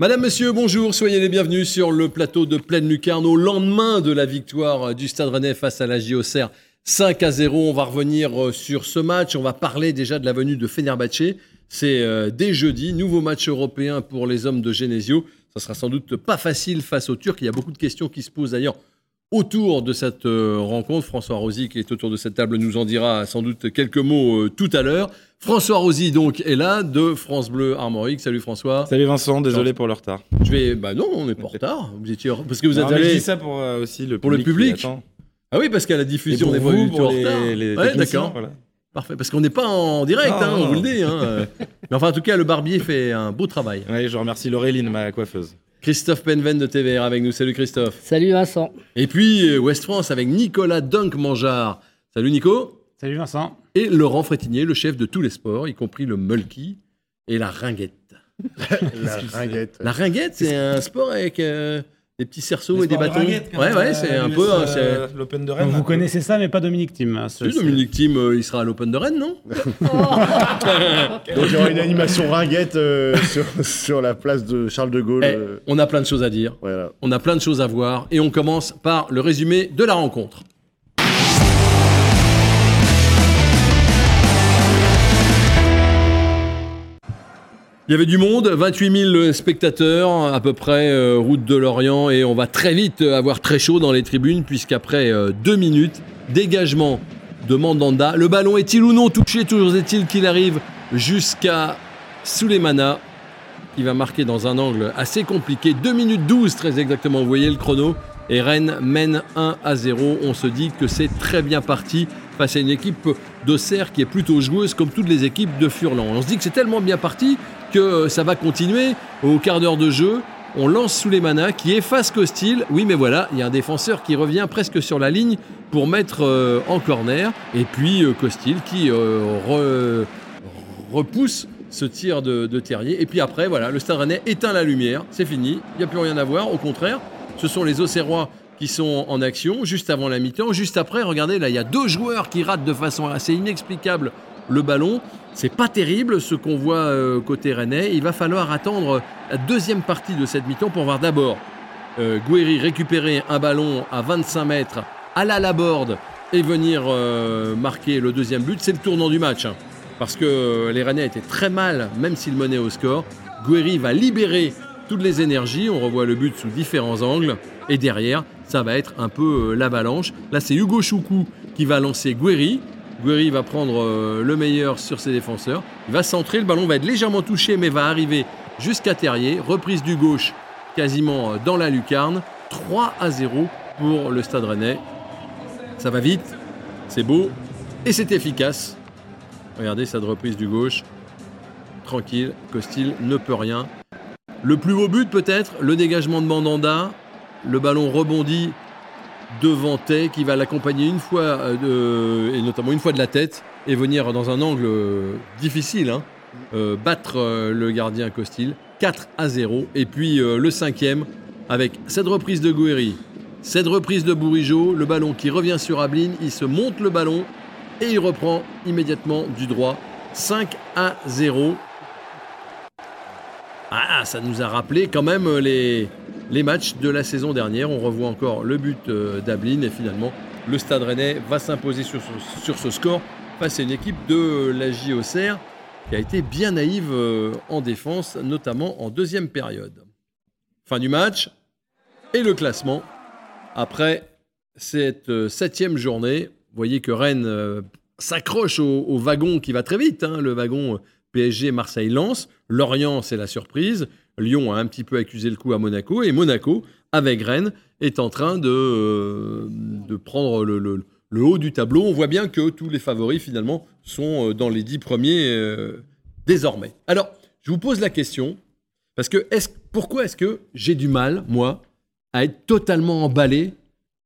Madame, monsieur, bonjour, soyez les bienvenus sur le plateau de Pleine Lucarne au lendemain de la victoire du Stade Rennais face à la JOCR 5 à 0. On va revenir euh, sur ce match, on va parler déjà de la venue de Fenerbahçe. C'est euh, dès jeudi, nouveau match européen pour les hommes de Genesio. Ça sera sans doute pas facile face aux Turcs. Il y a beaucoup de questions qui se posent d'ailleurs autour de cette euh, rencontre. François Rosy, qui est autour de cette table, nous en dira sans doute quelques mots euh, tout à l'heure. François Rosy, donc, est là, de France Bleu Armorique. Salut François. Salut Vincent, désolé pour le retard. Je vais. Bah non, on n'est pas en retard. Vous étiez... Parce que vous êtes Non, mais allé. Je dis ça pour euh, aussi le Pour public. Ah oui, parce qu'à la diffusion, on n'est pas du tout en retard. Ouais, d'accord. voilà. Parfait. Parce qu'on n'est pas en direct, Non, hein, non, on vous le dit. hein. Mais enfin, en tout cas, le barbier fait un beau travail. Ouais, je remercie Laureline, ma coiffeuse. Christophe Penven de TVR avec nous. Salut Christophe. Salut Vincent. Et puis euh, West France avec Nicolas Dunk Mangeard. Salut Nico. Salut Vincent. Et Laurent Frétinier, le chef de tous les sports, y compris le mulky et la ringuette. La ringuette. La ringuette, c'est un sport avec euh, des petits cerceaux et des bâtons. ouais, ouais, euh, c'est un l'US, peu. hein, euh, c'est- L'Open de Rennes. vous connaissez ça, mais pas Dominique Thiem. hein, c'est- Dominique Thiem, euh, il sera à l'Open de Rennes, non Donc il y aura une animation ringuette euh, sur, sur la place de Charles de Gaulle. Eh, euh, On a plein de choses à dire. voilà. On a plein de choses à voir. Et on commence par le résumé de la rencontre. Il y avait du monde, 28 000 spectateurs à peu près, euh, route de Lorient, et on va très vite avoir très chaud dans les tribunes, puisqu'après euh, deux minutes, dégagement de Mandanda. Le ballon est-il ou non touché? Toujours est-il qu'il arrive jusqu'à Souleymana, qui va marquer dans un angle assez compliqué. 2 minutes 12 très exactement, vous voyez le chrono. Et Rennes mène 1 à 0. On se dit que c'est très bien parti face à une équipe d'Auxerre qui est plutôt joueuse comme toutes les équipes de Furlan. On se dit que c'est tellement bien parti que euh, ça va continuer. Au quart d'heure de jeu, on lance Souleymana qui efface Costil. Oui, mais voilà, il y a un défenseur qui revient presque sur la ligne pour mettre euh, en corner. Et puis Costil qui euh, re- repousse ce tir de, Terrier. Et puis après, voilà, le Stade éteint la lumière. C'est fini. Il n'y a plus rien à voir. Au contraire, ce sont les Auxerrois qui sont en action juste avant la mi-temps. Juste après, regardez, là, il y a deux joueurs qui ratent de façon assez inexplicable le ballon. C'est pas terrible ce qu'on voit euh, côté Rennais. Il va falloir attendre la deuxième partie de cette mi-temps pour voir d'abord euh, récupérer un ballon à 25 mètres à la Laborde et venir euh, marquer le deuxième but. C'est le tournant du match. hein, parce que les Rennais étaient très mal, même s'ils menaient au score. Guéry va libérer toutes les énergies. On revoit le but sous différents angles. Et derrière, ça va être un peu euh, l'avalanche. Là, c'est Hugo Choukou qui va lancer Guéry. Guéry va prendre euh, le meilleur sur ses défenseurs. Il va centrer, le ballon va être légèrement touché, mais va arriver jusqu'à Terrier. Reprise du gauche, quasiment euh, dans la lucarne. 3 à 0 pour le Stade Rennais. Ça va vite, c'est beau et c'est efficace. Regardez cette reprise du gauche. Tranquille, Costil ne peut rien. Le plus beau but peut-être, le dégagement de Mandanda. Le ballon rebondit devant Tay qui va l'accompagner une fois, euh, de- et notamment une fois de la tête, et venir dans un angle euh, difficile, hein, euh, battre euh, le gardien Costil. 4 à 0. Et puis euh, le cinquième, avec cette reprise de Guéry, cette reprise de Bourigeau, le ballon qui revient sur Ablin, il se monte le ballon et il reprend immédiatement du droit. 5 à 0. Ah, ça nous a rappelé quand même euh, les, les matchs de la saison dernière. On revoit encore le but euh, d'Ablin et finalement le Stade Rennais va s'imposer sur, ce- score face à une équipe de la JOCR qui a été bien naïve euh, en défense, notamment en deuxième période. Fin du match et le classement. Après cette euh, septième journée, vous voyez que Rennes s'accroche au, au wagon qui va très vite, hein, le wagon PSG Marseille-Lens. Lorient, c'est la surprise. Lyon a un petit peu accusé le coup à Monaco. Et Monaco, avec Rennes, est en train de, euh, de prendre le, le- le haut du tableau. On voit bien que tous les favoris, finalement, sont euh, dans les dix premiers euh, désormais. Alors, je vous pose la question, parce que est pourquoi est-ce que j'ai du mal, moi, à être totalement emballé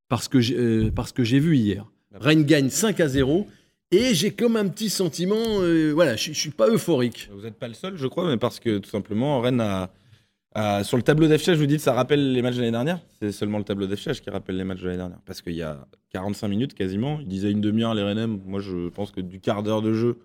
parce que j'ai euh, parce que j'ai vu hier? Rennes gagne 5 à 0 et j'ai comme un petit sentiment, euh, voilà, je je suis pas euphorique. Vous n'êtes pas le seul, je crois, mais parce que tout simplement, Rennes a. sur le tableau d'affichage, vous dites, ça rappelle les matchs de l'année dernière. C'est seulement le tableau d'affichage qui rappelle les matchs de l'année dernière. Parce qu'il y a 45 minutes quasiment, ils disaient une demi-heure les Rennes. Moi, je pense que du quart d'heure de jeu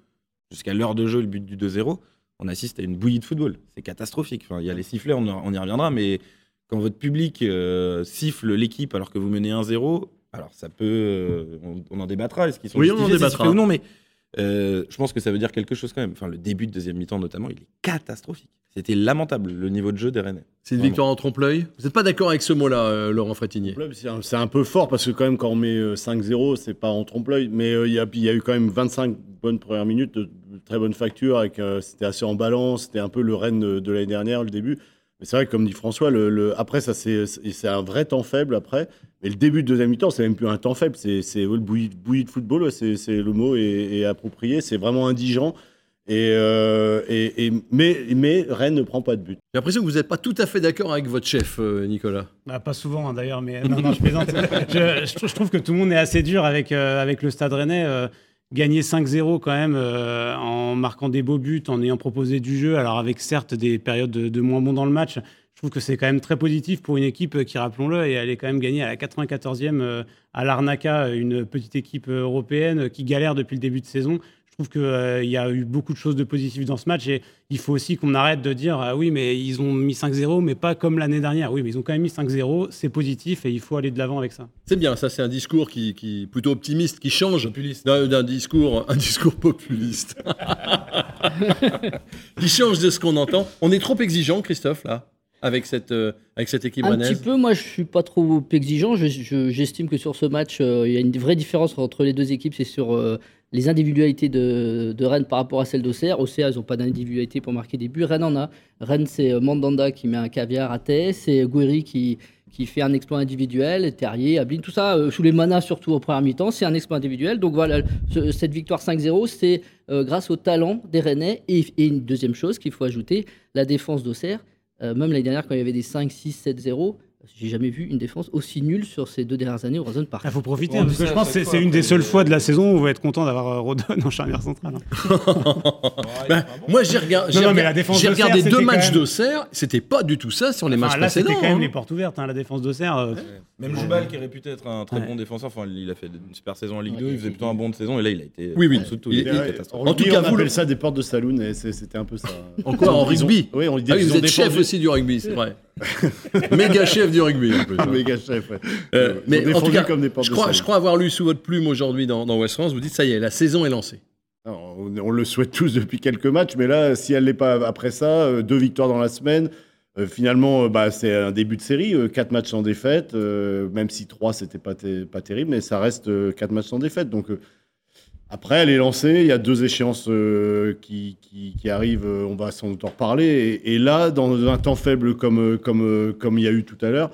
jusqu'à l'heure de jeu, le but du 2-0, on assiste à une bouillie de football. C'est catastrophique. Il y a les sifflets, on, on y reviendra, mais quand votre public euh, siffle l'équipe alors que vous menez 1-0, alors ça peut. euh, on, on en débattra. Est-ce qu'ils sont Oui, on en débattra. ou non, mais euh, je pense que ça veut dire quelque chose quand même. Enfin, le début de deuxième mi-temps, notamment, il est catastrophique. C'était lamentable, le niveau de jeu des Rennais. C'est une Vraiment. victoire en trompe-l'œil Vous n'êtes pas d'accord avec ce mot-là, euh, Laurent Frétinier c'est un, peu fort parce que quand même quand on met euh, 5-0, c'est pas en trompe-l'œil, mais euh, il y, a, il y a eu quand même 25 bonnes premières minutes, de, de très bonne facture, avec euh, c'était assez en balance, c'était un peu le Rennes de, de l'année dernière, le début. Mais c'est vrai que comme dit François, le, le- après ça c'est un vrai temps faible après, mais le début de deuxième mi-temps c'est même plus un temps faible, c'est le bouilli, bouilli de football, ouais, c'est c'est- le mot est, est approprié, c'est vraiment indigent. Et, euh, et, et- mais, mais Rennes ne prend pas de but. J'ai l'impression que vous n'êtes pas tout à fait d'accord avec votre chef, euh, Nicolas. Bah, pas souvent hein, d'ailleurs, mais non, non, je plaisante. je, je trou- je trouve que tout le monde est assez dur avec, euh, avec le Stade Rennais. euh, gagner 5-0 quand même euh, en marquant des beaux buts, en ayant proposé du jeu, alors avec certes des périodes de, de moins bons dans le match. Je trouve que c'est quand même très positif pour une équipe qui, rappelons-le, et elle est quand même gagnée à la 94e euh, à l'Arnaca, une petite équipe euh, européenne euh, qui galère depuis le début de saison. Je trouve qu'il y a eu beaucoup de choses de positives dans ce match et il faut aussi qu'on arrête de dire ah oui, mais ils ont mis 5-0, mais pas comme l'année dernière. Oui, mais ils ont quand même mis 5-0, c'est positif et il faut aller de l'avant avec ça. C'est bien, ça c'est un discours qui, qui plutôt optimiste, qui change d'un d'un discours, un discours populiste. qui change de ce qu'on entend. On est trop exigeant, Christophe, là, avec cette, euh, avec cette équipe Un petit peu, moi je suis pas trop exigeant. Je- je- J'estime que sur ce match, euh, il y a une vraie différence entre les deux équipes. C'est sur euh, les individualités de, de Rennes par rapport à celles d'Auxerre. Auxerre, ils n'ont pas d'individualité pour marquer des buts. Rennes en a. Rennes, c'est euh, Mandanda qui met un caviar à tête. C'est Gouiri qui, qui fait un exploit individuel. Terrier, Ablin, tout ça, euh, sous les manas surtout au premier mi-temps, c'est un exploit individuel. Donc voilà, ce- cette victoire 5-0, c'est euh, grâce au talent des Rennais. Et, et une deuxième chose qu'il faut ajouter, la défense d'Auxerre. Euh, même l'année dernière, quand il y avait des 5, 6, 7, 0, j'ai jamais vu une défense aussi nulle sur ces deux dernières années au Horizon Park. Il faut profiter, On dit parce que je pense que c'est une des seules euh, fois de la saison où on va être content d'avoir euh, Rodon en charnière centrale. hein. Ben, moi j'ai regardé, d'Auxerre, deux matchs même- d'Auxerre, c'était pas du tout ça sur les Enfin, matchs là, c'était précédents. quand même hein. les portes ouvertes, hein, la défense d'Auxerre. euh, Même Joubal, qui est réputé être un très Ouais. bon défenseur, enfin, il a fait une super saison en Ligue Ouais, 2, il il- faisait plutôt un bon de saison, et là, il a été Oui, oui. en dessous de tout. Cas, on vous, appelle le- ça des portes de saloon et c'était un peu ça. En quoi En rugby Oui, on dit Ah vous ont êtes chef aussi du rugby, c'est vrai. Méga chef du rugby. en plus, hein. Méga chef, ouais. Euh, mais en tout cas, comme des portes je crois, salon. je crois avoir lu sous votre plume aujourd'hui dans, dans West France, vous dites ça y est, la saison est lancée. Non, on, on le souhaite tous depuis quelques matchs, mais là, si elle n'est pas après ça, euh, deux victoires dans la semaine. euh, finalement, bah, c'est un début de série, euh, quatre matchs sans défaite, même si trois, c'était pas, ter- pas terrible, mais ça reste quatre matchs sans défaite. Donc, après, elle est lancée, il y a deux échéances euh, qui, qui, qui arrivent, euh, on va sans doute en reparler. Et, et là, dans un temps faible comme, euh, comme, comme il y a eu tout à l'heure,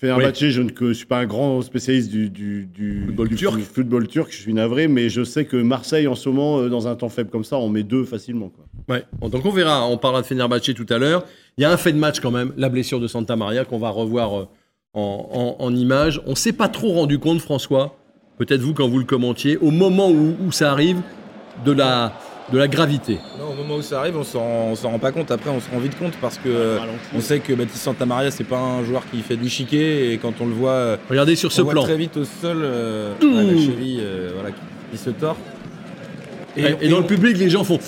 Fenerbahçe, je ne suis pas un grand spécialiste du, du, du- Football du turc. foot- football turc, je suis navré, mais je sais que Marseille, en ce moment, dans un temps faible comme ça, on met deux facilement. Quoi. Ouais. Donc on verra, on parlera de Fenerbahçe tout à l'heure. Il y a un fait de match quand même, la blessure de Santa Maria qu'on va revoir en, en, en images. On s'est pas trop rendu compte, François, peut-être vous quand vous le commentiez, au moment où, où ça arrive, de la, de la gravité. Non, au moment où ça arrive, on s'en on s'en rend pas compte. Après, on se rend vite compte parce que euh, on sait que Baptiste Santamaria, c'est pas un joueur qui fait du chiquet. Et quand on le voit, euh, Regardez sur on ce voit plan. très vite au sol, euh, la cheville euh, voilà, qui, qui se tord. Et, dans on- le public, les gens font.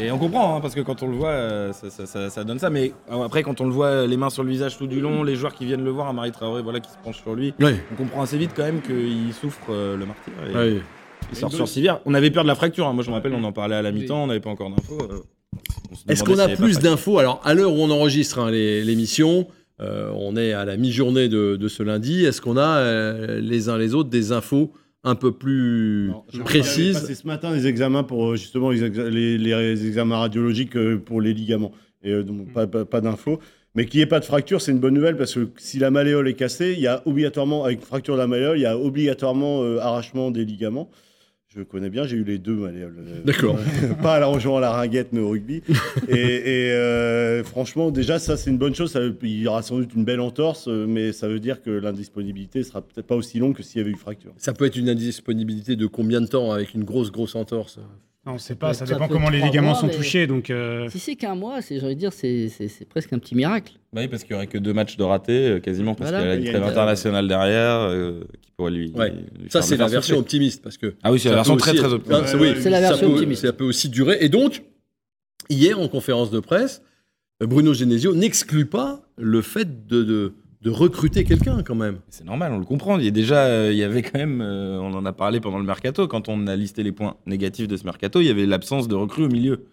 Et on comprend, hein, parce que quand on le voit, euh, ça, ça- ça- ça donne ça. Mais euh, après, quand on le voit euh, les mains sur le visage tout du long, les joueurs qui viennent le voir, un Marie Traoré voilà, qui se penche sur lui, on comprend assez vite quand même qu'il souffre euh, le martyr. Et. Il sort sur civière. On avait peur de la fracture. hein. Moi, je me rappelle, on en parlait à la mi-temps, on n'avait pas encore d'infos. euh, Est-ce qu'on a plus d'infos? Alors, à l'heure où on enregistre hein, l'émission, euh, on est à la mi-journée de, de ce lundi. Est-ce qu'on a euh, les uns les autres des infos un peu plus Non, j'ai précises passé ce matin des examens pour euh, justement les, exa- les- les examens radiologiques euh, pour les ligaments. Et euh, donc, pas, pas, pas d'infos. Mais qu'il n'y ait pas de fracture, c'est une bonne nouvelle parce que si la malléole est cassée, il y a obligatoirement, avec fracture de la malléole, il y a obligatoirement euh, arrachement des ligaments. Je connais bien, j'ai eu les deux D'accord. pas à la, en jouant à la ringuette, mais au rugby. et et, euh, franchement, déjà, ça, c'est une bonne chose. Ça, il y aura sans doute une belle entorse, euh, mais ça veut dire que l'indisponibilité sera peut-être pas aussi longue que s'il y avait eu fracture. Ça peut être une indisponibilité de combien de temps avec une grosse, grosse entorse? On ne sait pas, ça Ça dépend comment les ligaments mois, sont touchés. Donc, euh, Si c'est qu'un mois, c'est, j'ai envie de dire, c'est, presque un petit miracle. Bah oui, parce qu'il y aurait que deux matchs de ratés, euh, quasiment, parce Voilà. qu'il y a Il une y a trêve internationale derrière euh, qui pourrait lui. Ouais. lui Ça, c'est la version souffler. optimiste parce que Ah oui, c'est la version très très optimiste. Oui, C'est la ça version peut- optimiste. Ça peut aussi durer. Et donc, hier en conférence de presse, Bruno Genesio n'exclut pas le fait de, de, de recruter quelqu'un quand même. C'est normal, on le comprend. Il y a déjà, euh, il y avait quand même, euh, on en a parlé pendant le mercato, quand on a listé les points négatifs de ce mercato, il y avait l'absence de recrues au milieu.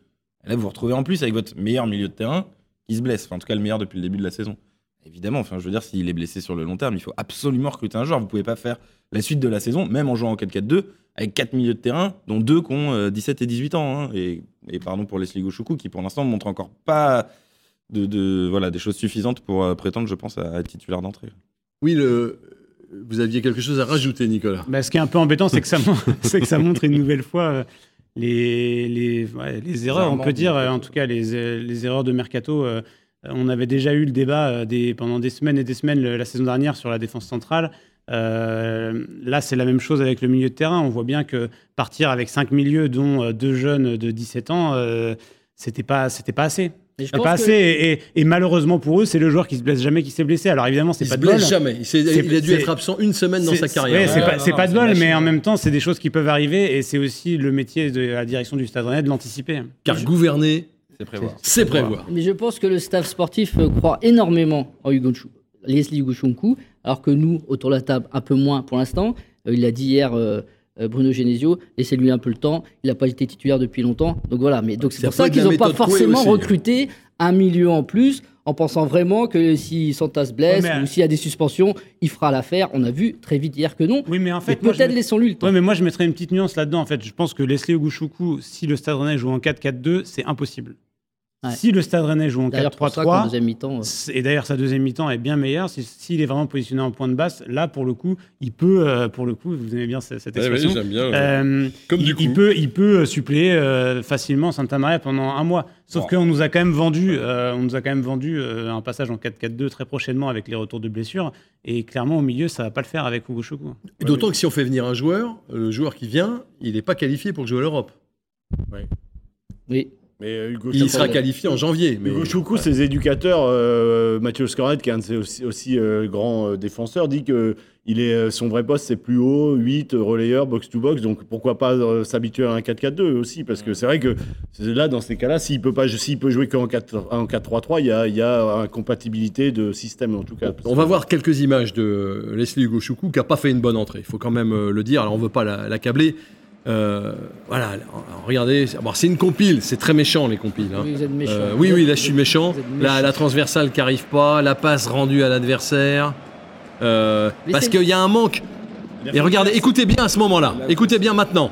Et là, vous vous retrouvez en plus avec votre meilleur milieu de terrain qui se blesse, en tout cas le meilleur depuis le début de la saison. Évidemment, enfin, je veux dire, s'il est blessé sur le long terme, il faut absolument recruter un joueur. Vous pouvez pas faire la suite de la saison, même en jouant en 4-4-2, avec quatre milieux de terrain, dont deux qui ont euh, 17 et 18 ans. hein. Et, et pardon pour Leslie Gouchoukou, qui pour l'instant montre encore pas de, de- voilà, des choses suffisantes pour euh, prétendre, je pense, à être titulaire d'entrée. Oui, le... vous aviez quelque chose à rajouter, Nicolas. Bah, ce qui est un peu embêtant, c'est que, ça que montre une nouvelle fois euh, les, les, ouais, les erreurs, on peut dire, du euh, en tout cas les, les erreurs de mercato. euh, on avait déjà eu le débat des, pendant des semaines et des semaines le- la saison dernière sur la défense centrale. Euh, là, c'est la même chose avec le milieu de terrain. On voit bien que partir avec cinq milieux, dont deux jeunes de 17 ans, euh, c'était pas, c'était pas assez. Mais je Pas pense que- assez. Et, et- et malheureusement pour eux, c'est le joueur qui se blesse jamais qui s'est blessé. Alors évidemment, c'est Il pas se de bol. blesse jamais. Il, il a dû être absent une semaine dans sa carrière. ouais, c'est Ouais, pas, non, pas de bol, mais en même temps, c'est des choses qui peuvent arriver et c'est aussi le métier de la direction du Stade Rennais de l'anticiper. Car gouverner, C'est prévoir. c'est prévoir. Mais je pense que le staff sportif euh, croit énormément en Hugo Chou, Leslie Hugo alors que nous, autour de la table, un peu moins pour l'instant. Euh, il l'a dit hier, euh, Bruno Genesio, laissez-lui un peu le temps. Il n'a pas été titulaire depuis longtemps. Donc voilà, mais donc c'est pour ça qu'ils n'ont pas forcément aussi. recruté un milieu en plus, en pensant vraiment que si Santa se blesse Ouais, mais- ou s'il y a des suspensions, il fera l'affaire. On a vu très vite hier que non. Oui, mais en fait, peut-être mets- laissons-lui le temps. Ouais, mais moi je mettrais une petite nuance là-dedans. En fait, je pense que Leslie Ogouchoukou, si le Stade Rennais joue en 4-4-2, c'est impossible. Ouais. Si le Stade Rennais joue en D'ailleurs, pour ça qu'en 4-3-3, deuxième mi-temps. euh, et d'ailleurs sa deuxième mi-temps est bien meilleure, si- s'il est vraiment positionné en point de basse, là pour le coup, il peut, euh, pour le coup, vous aimez bien cette, cette expression, bien. Euh, Comme il, du coup. il peut, il peut suppléer euh, facilement Santa Maria pendant un mois. Sauf qu'on nous a quand même vendu, euh, on nous a quand même vendu euh, un passage en 4-4-2 très prochainement avec les retours de blessures. Et clairement au milieu, ça va pas le faire avec Hugo Choukou. Et D'autant que si on fait venir un joueur, le joueur qui vient, il n'est pas qualifié pour jouer à l'Europe. Oui. Mais euh, Hugo Il sera qualifié en janvier. Mais... Hugo Choukou, ses éducateurs, euh, Mathieu Scornet, qui est un de ses aussi, aussi, euh, grands euh, défenseurs, dit que il est, euh, son vrai poste, c'est plus haut, 8, euh, relayeur, box-to-box. Donc pourquoi pas euh, s'habituer à un 4-4-2 aussi Parce que c'est vrai que là, dans ces cas-là, s'il peut, pas, s'il peut jouer qu'en 4 en 4-3-3, il y a, y a incompatibilité de système en tout cas. On va voir quelques images de Leslie Hugo Choukou qui n'a pas fait une bonne entrée. Il faut quand même le dire. Alors on ne veut pas la- l'accabler. Euh, voilà, regardez. c'est- bon, c'est une compile. C'est très méchant les compiles. hein. Oui, vous êtes méchant. Euh, oui, oui, là je suis méchant. La, transversale qui arrive pas, la passe rendue à l'adversaire. Euh, parce qu'il y a un manque. Et regardez, écoutez bien à ce moment-là. Écoutez bien maintenant.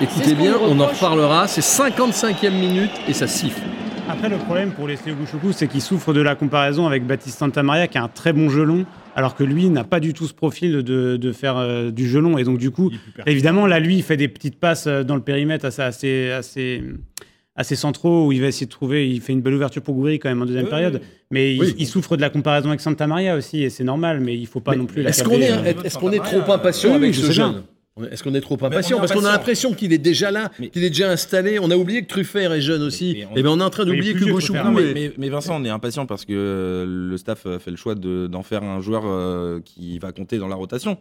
Écoutez bien, on en reparlera. C'est 55e minute et ça siffle. Après, le problème pour Leslie Ogouchoukou, c'est qu'il souffre de la comparaison avec Baptiste Santamaria, qui a un très bon gelon, alors que lui n'a pas du tout ce profil de, de faire euh, du gelon. Et donc, du coup, évidemment, là, lui, il fait des petites passes euh, dans le périmètre assez, assez, assez, assez centraux, où il va essayer de trouver, il fait une belle ouverture pour Goury quand même en deuxième Oui, période. Mais il- Oui. il, souffre de la comparaison avec Santamaria aussi, et c'est normal, mais il faut pas Mais non plus Est-ce qu'on l'accabler, est, euh. est-ce qu'on est trop impatient Oui, avec oui, je ce sais bien. jeune Est-ce qu'on est trop impatient Parce qu'on a l'impression qu'il est déjà là, Mais- qu'il est déjà installé. On a oublié que Truffert est jeune aussi. Mais on- Et bien on est en train d'oublier que vieux, Choukou Truffert. Non, mais, est- mais- mais Vincent, on est impatient parce que euh, le staff a fait le choix de- d'en faire un joueur euh, qui va compter dans la rotation.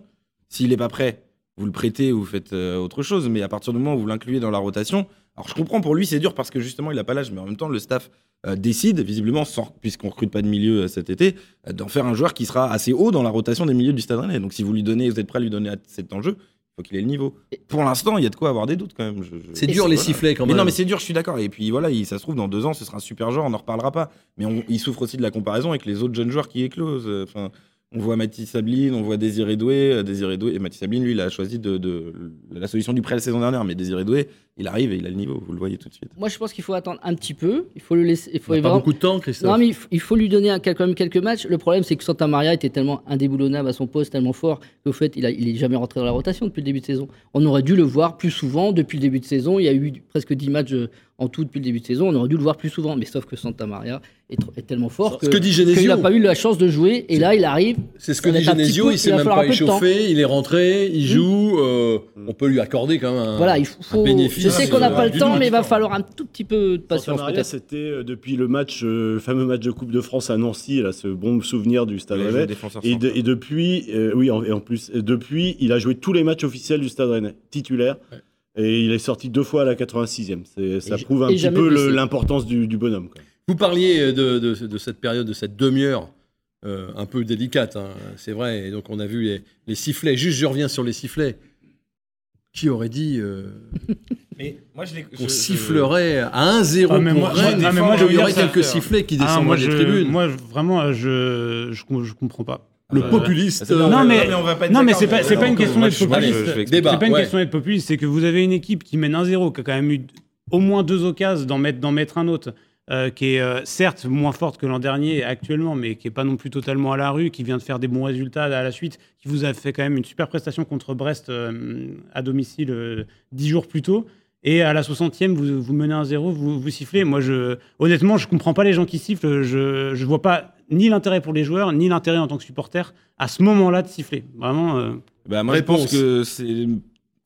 S'il n'est pas prêt, vous le prêtez ou vous faites euh, autre chose, mais à partir du moment où vous l'incluez dans la rotation, alors je comprends pour lui c'est dur parce que justement il n'a pas l'âge, mais en même temps le staff euh, décide, visiblement, sans- puisqu'on recrute pas de milieu euh, cet été, euh, d'en faire un joueur qui sera assez haut dans la rotation des milieux du Stade Rennais. Donc si vous lui donnez, vous êtes prêt à lui donner cet enjeu, faut qu'il ait le niveau. Pour l'instant, il y a de quoi avoir des doutes quand même. Je- je- C'est dur les Voilà. sifflets quand Mais même. non, mais c'est dur, je suis d'accord. Et puis voilà, il- ça se trouve, dans deux ans, ce sera un super joueur, on n'en reparlera pas. Mais on- il souffre aussi de la comparaison avec les autres jeunes joueurs qui éclosent. Euh, Enfin, on voit Mathis Sabline, on voit Désiré Doué. euh, Désiré Doué et Mathis Sabline, lui, il a choisi de, de- la solution du prêt la saison dernière. Mais Désiré Doué, il arrive et il a le niveau, vous le voyez tout de suite. Moi, je pense qu'il faut attendre un petit peu. Il faut le laisser. Il faut pas vraiment- beaucoup de temps, Christophe. Non, mais il faut lui donner un- quand même quelques matchs. Le problème, c'est que Santa Maria était tellement indéboulonnable à son poste, tellement fort, qu'au fait, il, a, il est jamais rentré dans la rotation depuis le début de saison. On aurait dû le voir plus souvent depuis le début de saison. Il y a eu presque 10 matchs euh, en tout depuis le début de saison. On aurait dû le voir plus souvent. Mais sauf que Santa Maria est, tellement fort Ce que dit qu'il n'a pas eu la chance de jouer. Et là, il arrive. C'est ce que dit Genesio, peu- il s'est même pas échauffé, il est rentré, il joue. euh, on peut lui accorder quand même un, Voilà, il faut. un bénéfice. je sais qu'on n'a euh, pas le temps, mais il va falloir un tout petit peu de patience c'était euh, depuis le match, euh, fameux match de Coupe de France à Nancy, là, ce bon souvenir du Stade Rennais. Et, de- central. et depuis, euh, oui, en, et en plus, depuis, il a joué tous les matchs officiels du Stade Rennais, titulaire. Ouais. Et il est sorti deux fois à la 86e. C'est- Ça prouve un et petit peu l'importance du, du bonhomme. quoi. Vous parliez de, de- de cette période, de cette demi-heure euh, un peu délicate, hein, c'est vrai. Et donc on a vu les, les sifflets. Juste, je reviens sur les sifflets. Qui aurait dit euh, Mais moi, je l'ai. qu'on je- je- sifflerait à 1-0 Ah, mais pour moi- Rennes ah, mais moi, veux y aurait quelques sifflets qui Ah, descendent moi, des je, tribunes moi, vraiment, euh, je, je, com- je comprends pas. Le Euh, populiste. euh, Non, mais- non, mais c'est pas- une question d'être populiste. C'est pas une ouais. question d'être populiste, c'est que vous avez une équipe qui mène 1-0, qui a quand même eu au moins deux occasions d'en mettre, d'en mettre un autre, euh, qui est euh, certes moins forte que l'an dernier actuellement, mais qui est pas non plus totalement à la rue, qui vient de faire des bons résultats à la suite, qui vous a fait quand même une super prestation contre Brest euh, à domicile dix jours plus tôt. Et à la 60e, vous, vous menez un 0, vous, vous sifflez. Moi, je, honnêtement, je comprends pas les gens qui sifflent. Je, je vois pas ni l'intérêt pour les joueurs, ni l'intérêt en tant que supporter à ce moment-là de siffler. Vraiment. Bah, moi, Réponse. je pense que c'est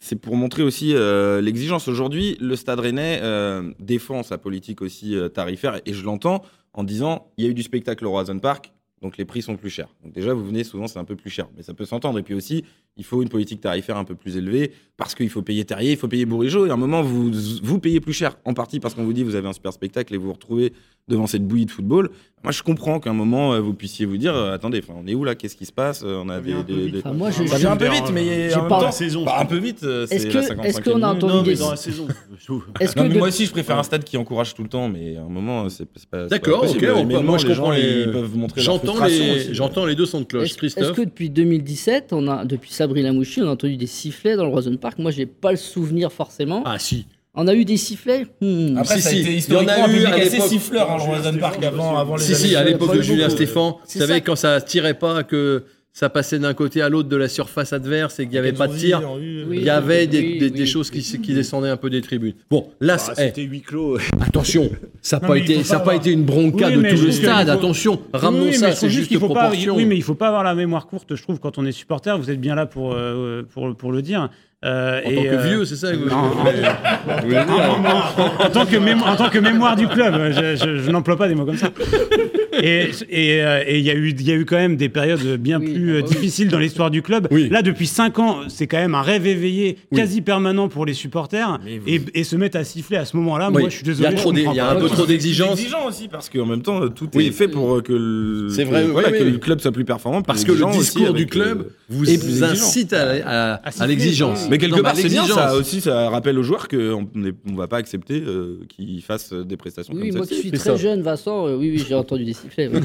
c'est pour montrer aussi euh, l'exigence. Aujourd'hui, le Stade Rennais euh, défend sa politique aussi euh, tarifaire, et je l'entends en disant il y a eu du spectacle au Roison Park, donc les prix sont plus chers. Donc déjà, vous venez souvent, c'est un peu plus cher, mais ça peut s'entendre. Et puis aussi, il faut une politique tarifaire un peu plus élevée parce qu'il faut payer Terrier, il faut payer Bourigeau, et à un moment, vous, vous payez plus cher, en partie parce qu'on vous dit vous avez un super spectacle et vous vous retrouvez devant cette bouillie de football. Moi, je comprends qu'à un moment, euh, vous puissiez vous dire euh, attendez, enfin, on est où là? Qu'est-ce qui se passe? Euh, On a Ça des, moi, je- ça je- vient un peu vite, mais en même temps, la saison. bah, un peu vite. Est-ce c'est que- la est-ce 55e qu'on a entendu Non, mais des- dans la saison. moi aussi, je préfère un stade qui encourage tout le temps, mais à un moment, c'est pas. D'accord, ok, moi, je les comprends gens, les- Ils peuvent montrer leur J'entends les, aussi. j'entends les deux sons de cloche. Est-ce est-ce Christophe que depuis 2017, on a, depuis Sabri Lamouchi, on a entendu des sifflets dans le Roison Park Moi, j'ai pas le souvenir forcément. Ah si. On a eu des sifflets Hmm. Après, Si, ça a si. été Il y en a eu à assez siffleur, hein, le Julien Roison Park, avant, avant les Si, années si, à l'époque de Julien Stéphane, vous savez, ça. quand ça tirait pas, que ça passait d'un côté à l'autre de la surface adverse et qu'il n'y avait pas de tir, Oui, il y avait des, oui, des- oui. des choses qui, qui descendaient un peu des tribunes. Bon, là, Ah, c'est- C'était huis clos. attention, ça n'a pas, été, ça pas une bronca Oui, de tout le stade. faut- Attention, ramenons Oui, mais ça, c'est juste pas. proportion. Oui, mais il faut pas avoir la mémoire courte. Je trouve quand on est supporter, vous êtes bien là pour euh, pour pour le dire. Euh, En et, tant que euh, vieux, c'est ça que vous- non, en- en, tant que mémo- en tant que mémoire du club, je, je- je n'emploie pas des mots comme ça. Et et, euh, et il y a eu il y a eu quand même des périodes bien Oui, plus euh, ah bah oui. difficiles dans l'histoire du club. Oui. Là, depuis 5 ans, c'est quand même un rêve éveillé, Oui. quasi permanent pour les supporters, et, et se mettre à siffler à ce moment-là. Oui. Moi, je suis Il y désolé. je il y a un peu trop C'est d'exigences. exigeant aussi parce qu'en même temps, tout Oui. est fait pour euh, que le, C'est que- vrai, oui, voilà, oui, que oui. le club soit plus performant. Parce que le discours du club euh, vous est plus incite à, à- à siffler, l'exigence. Mais quelque part, c'est bien. Ça aussi, ça rappelle aux joueurs qu'on ne va pas accepter euh, qu'ils fassent euh, des prestations Oui, comme moi qui celle-ci. suis c'est très ça. jeune, Vincent, euh, oui, oui, j'ai entendu des je.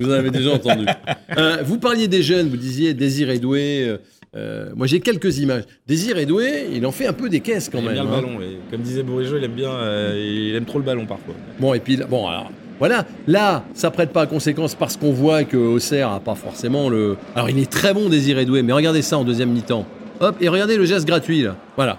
Vous en avez déjà entendu. Euh, vous parliez des jeunes, vous disiez Désir Edoué. euh, euh, moi, j'ai quelques images. Désir Edoué, il en fait un peu des caisses quand Il aime même. bien hein. le ballon. et Comme disait Bourigeau, il aime bien, euh, il aime trop le ballon parfois. Bon, et puis, bon, alors, voilà. Là, ça prête pas à conséquence parce qu'on voit que Auxerre a pas forcément le. Alors, il est très bon, Désir Edoué, mais regardez ça en deuxième mi-temps. Hop, et regardez le geste gratuit, là. Voilà.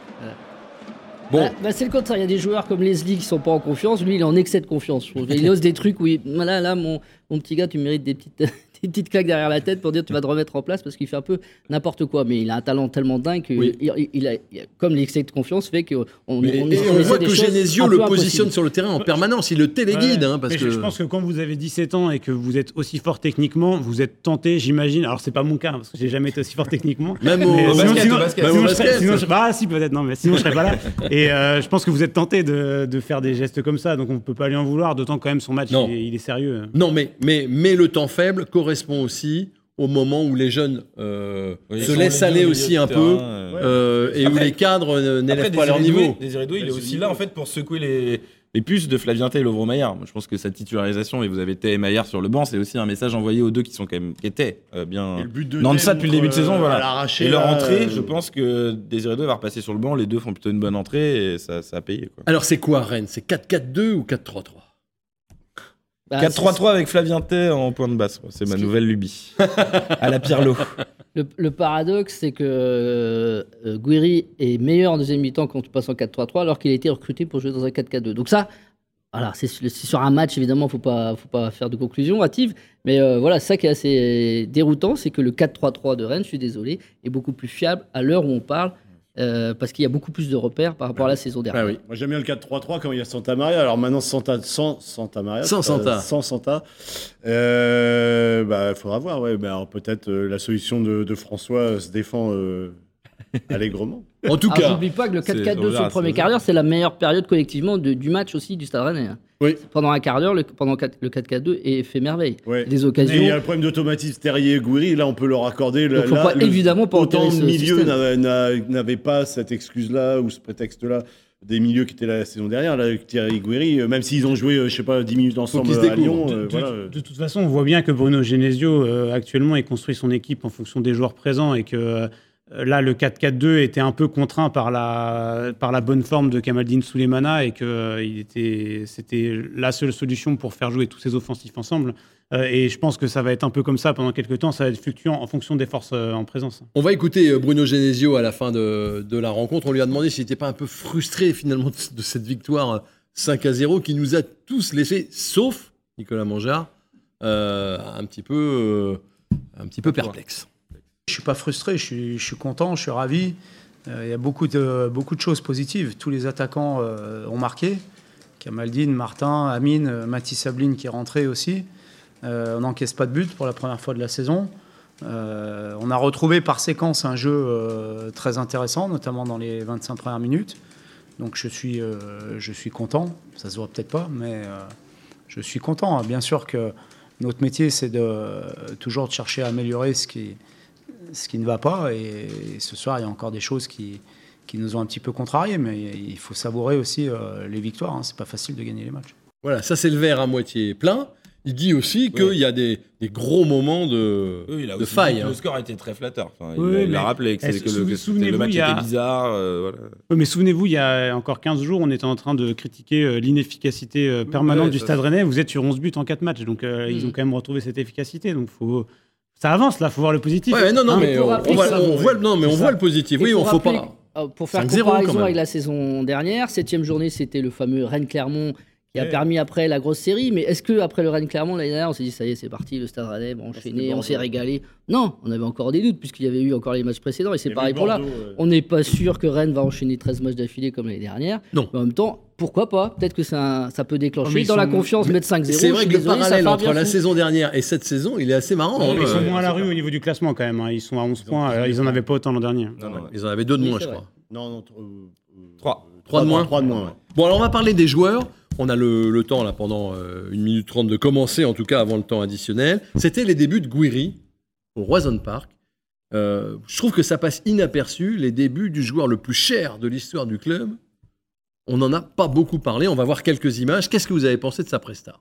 Bon, Bah, bah, c'est le contraire. Il y a des joueurs comme Leslie qui sont pas en confiance. Lui, il est en excès de confiance. Il ose des trucs où il... là, là, mon, mon petit gars, tu mérites des petites, des petites claques derrière la tête pour dire tu vas te remettre en place parce qu'il fait un peu n'importe quoi. Mais il a un talent tellement dingue que Oui. il, a, comme l'excès de confiance fait qu'on on, mais- on, et on essaie voit des que Genesio le positionne sur le terrain en permanence. Il le téléguide, Ouais, hein, parce mais que. je, je pense que quand vous avez 17 ans et que vous êtes aussi fort techniquement, vous êtes tenté, j'imagine. Alors c'est pas mon cas parce que j'ai jamais été aussi fort techniquement. Même Mais au, basket, basket, au basket. même sinon, au je serais- basket. sinon je- bah si peut-être non, mais sinon je serais pas là. Et euh, je pense que vous êtes tenté de, de faire des gestes comme ça, donc on peut pas lui en vouloir. D'autant quand même son match, Non. il est, il est sérieux. Non, mais, mais, mais le temps faible correspond aussi au moment où les jeunes euh, Oui, se laissent aller au aussi un peu euh. euh, et où les cadres n'élèvent pas leur niveau. Désiré Doué, il est Ouais, aussi là en fait pour secouer les, les puces de Flavien Tay et Lovro Maillard. Moi, je pense que sa titularisation et vous avez Tay et Maillard sur le banc, c'est aussi un message envoyé aux deux qui sont quand même qui étaient euh, bien. Et le but de Non, de ça depuis le début de saison, voilà. Et leur entrée, euh, je pense que Désiré Doué va repasser sur le banc. Les deux font plutôt une bonne entrée et ça, ça a payé. Quoi. Alors c'est quoi Rennes? C'est 4-4-2 ou 4-3-3 Bah, 4-3-3 avec Flavien Tay en point de basse. C'est ma qui- nouvelle lubie. à la Pirlo. Le, le paradoxe, c'est que euh, euh, Guiri est meilleur en deuxième mi-temps quand tu passes en 4-3-3, alors qu'il a été recruté pour jouer dans un 4-4-2. Donc ça, voilà, c'est sur un match, évidemment, faut pas, faut pas faire de conclusion hâtive. Mais euh, voilà, ça qui est assez déroutant, c'est que le 4-3-3 de Rennes, je suis désolé, est beaucoup plus fiable à l'heure où on parle, euh, parce qu'il y a beaucoup plus de repères par rapport à la saison dernière. Ah oui. Moi j'aime bien le 4-3-3 quand il y a Santa Maria. Alors maintenant Santa, sans Santa Maria. Sans euh, Santa. sans Santa. Euh, bah, il faudra voir. Ouais. Mais alors, peut-être euh, la solution de, de François euh, se défend euh, allègrement. En tout Ah, cas, j'oublie pas que le c'est- 4-4-2 on sur le premier quart d'heure, c'est la meilleure période collectivement de- du match aussi du Stade Rennais. hein. Oui. Pendant un quart d'heure, le, pendant quatre- le 4-4-2 et fait merveille. Ouais. Des Mais il y a occasions. le problème d'automatisme Terrier-Gouiri, là on peut leur accorder. le- Donc, faut là, pas- le- évidemment pas Autant enterrer de ce milieux système. n'a- n'a- n'avaient pas cette excuse-là ou ce prétexte-là. Des milieux qui étaient là la saison dernière, là, avec Thierry Gouiri, euh, même s'ils ont joué, euh, je sais pas, 10 minutes ensemble à. Lyon. De, euh, de- voilà. de toute façon, on voit bien que Bruno Genesio, euh, actuellement, il construit son équipe en fonction des joueurs présents et que euh, là, le 4-4-2 était un peu contraint par la, par la bonne forme de Kamaldine Soulemana et que euh, il était, c'était la seule solution pour faire jouer tous ces offensifs ensemble. Euh, et je pense que ça va être un peu comme ça pendant quelques temps. Ça va être fluctuant en fonction des forces euh, en présence. on va écouter euh, Bruno Genesio à la fin de, de la rencontre. On lui a demandé s'il n'était pas un peu frustré finalement de, cette victoire euh, 5 à 0 qui nous a tous laissé, sauf Nicolas Mangard, euh, un petit peu, euh, un petit peu perplexe. Je suis pas frustré, je suis, content, je suis ravi. Euh, Il y a beaucoup de, beaucoup de choses positives. Tous les attaquants euh, ont marqué. Kamaldine, Martin, Amine, euh, Mathis Sabline qui est rentré aussi. On n'encaisse pas de but pour la première fois de la saison. On a retrouvé par séquence un jeu très intéressant, notamment dans les 25 premières minutes. Donc je suis, je suis content. Ça se voit peut-être pas, mais je suis content. Bien sûr que notre métier, c'est de toujours de chercher à améliorer ce qui, ce qui ne va pas. Et, ce soir, il y a encore des choses qui, qui nous ont un petit peu contrariés, mais il faut savourer aussi euh, les victoires. Hein. C'est pas facile de gagner les matchs. Voilà, ça c'est le verre à moitié plein. Il dit aussi qu'il Oui. y a des, des gros moments de, Oui, il a de aussi faille. dit que hein. Le score était très flatteur. Enfin, Oui, il a- il mais- a rappelé que, c'est que le, que le match il y a- était bizarre. euh, voilà. Oui, mais souvenez-vous, il y a encore 15 jours, on était en train de critiquer euh, l'inefficacité permanente Ouais, du Stade Rennais. Vous êtes sur 11 buts en 4 matchs, donc euh, ils Mm. ont quand même retrouvé cette efficacité. Donc faut... ça avance là, faut voir le positif. Ouais, non, non, Hein, mais on, voit, on voit le- non, mais on voit le positif. Et Oui, faut on faut rappeler pas. Euh, Pour faire 5-0 quand comparaison avec la saison dernière, septième journée, c'était le fameux Rennes-Clermont qui a Ouais. permis après la grosse série. Mais est-ce que après le Rennes-Clermont l'année dernière, on s'est dit ça y est, c'est parti, le Stade Rennais va enchaîner, on s'est régalé Non, on avait encore des doutes puisqu'il y avait eu encore les matchs précédents et c'est pareil pour là. Euh, On n'est pas sûr que Rennes va enchaîner 13 matchs d'affilée comme l'année dernière. Non. Mais en même temps, pourquoi pas Peut-être que ça, ça peut déclencher Oh, mais ils dans la confiance, mais mettre 5-0. C'est vrai que le désolé, ça parallèle entre la fou. saison dernière et cette saison, il est assez marrant. Ouais, hein. ils sont Euh, moins à la rue au niveau du classement quand même. hein. Ils sont à 11 points. euh, Ils en avaient pas autant l'an dernier. Non, non, ouais. Ils en avaient deux de Oui, moins, je vrai. crois. Non, non, tr- euh, euh, Trois. Trois de moins. Trois de moins. Bon, alors on va parler des joueurs. On a le, le temps, là, pendant euh, une minute trente de commencer, en tout cas avant le temps additionnel. C'était les débuts de Guiri au Roison Park. Euh, je trouve que ça passe inaperçu, les débuts du joueur le plus cher de l'histoire du club. On n'en a pas beaucoup parlé. On va voir quelques images. Qu'est-ce que vous avez pensé de sa presta?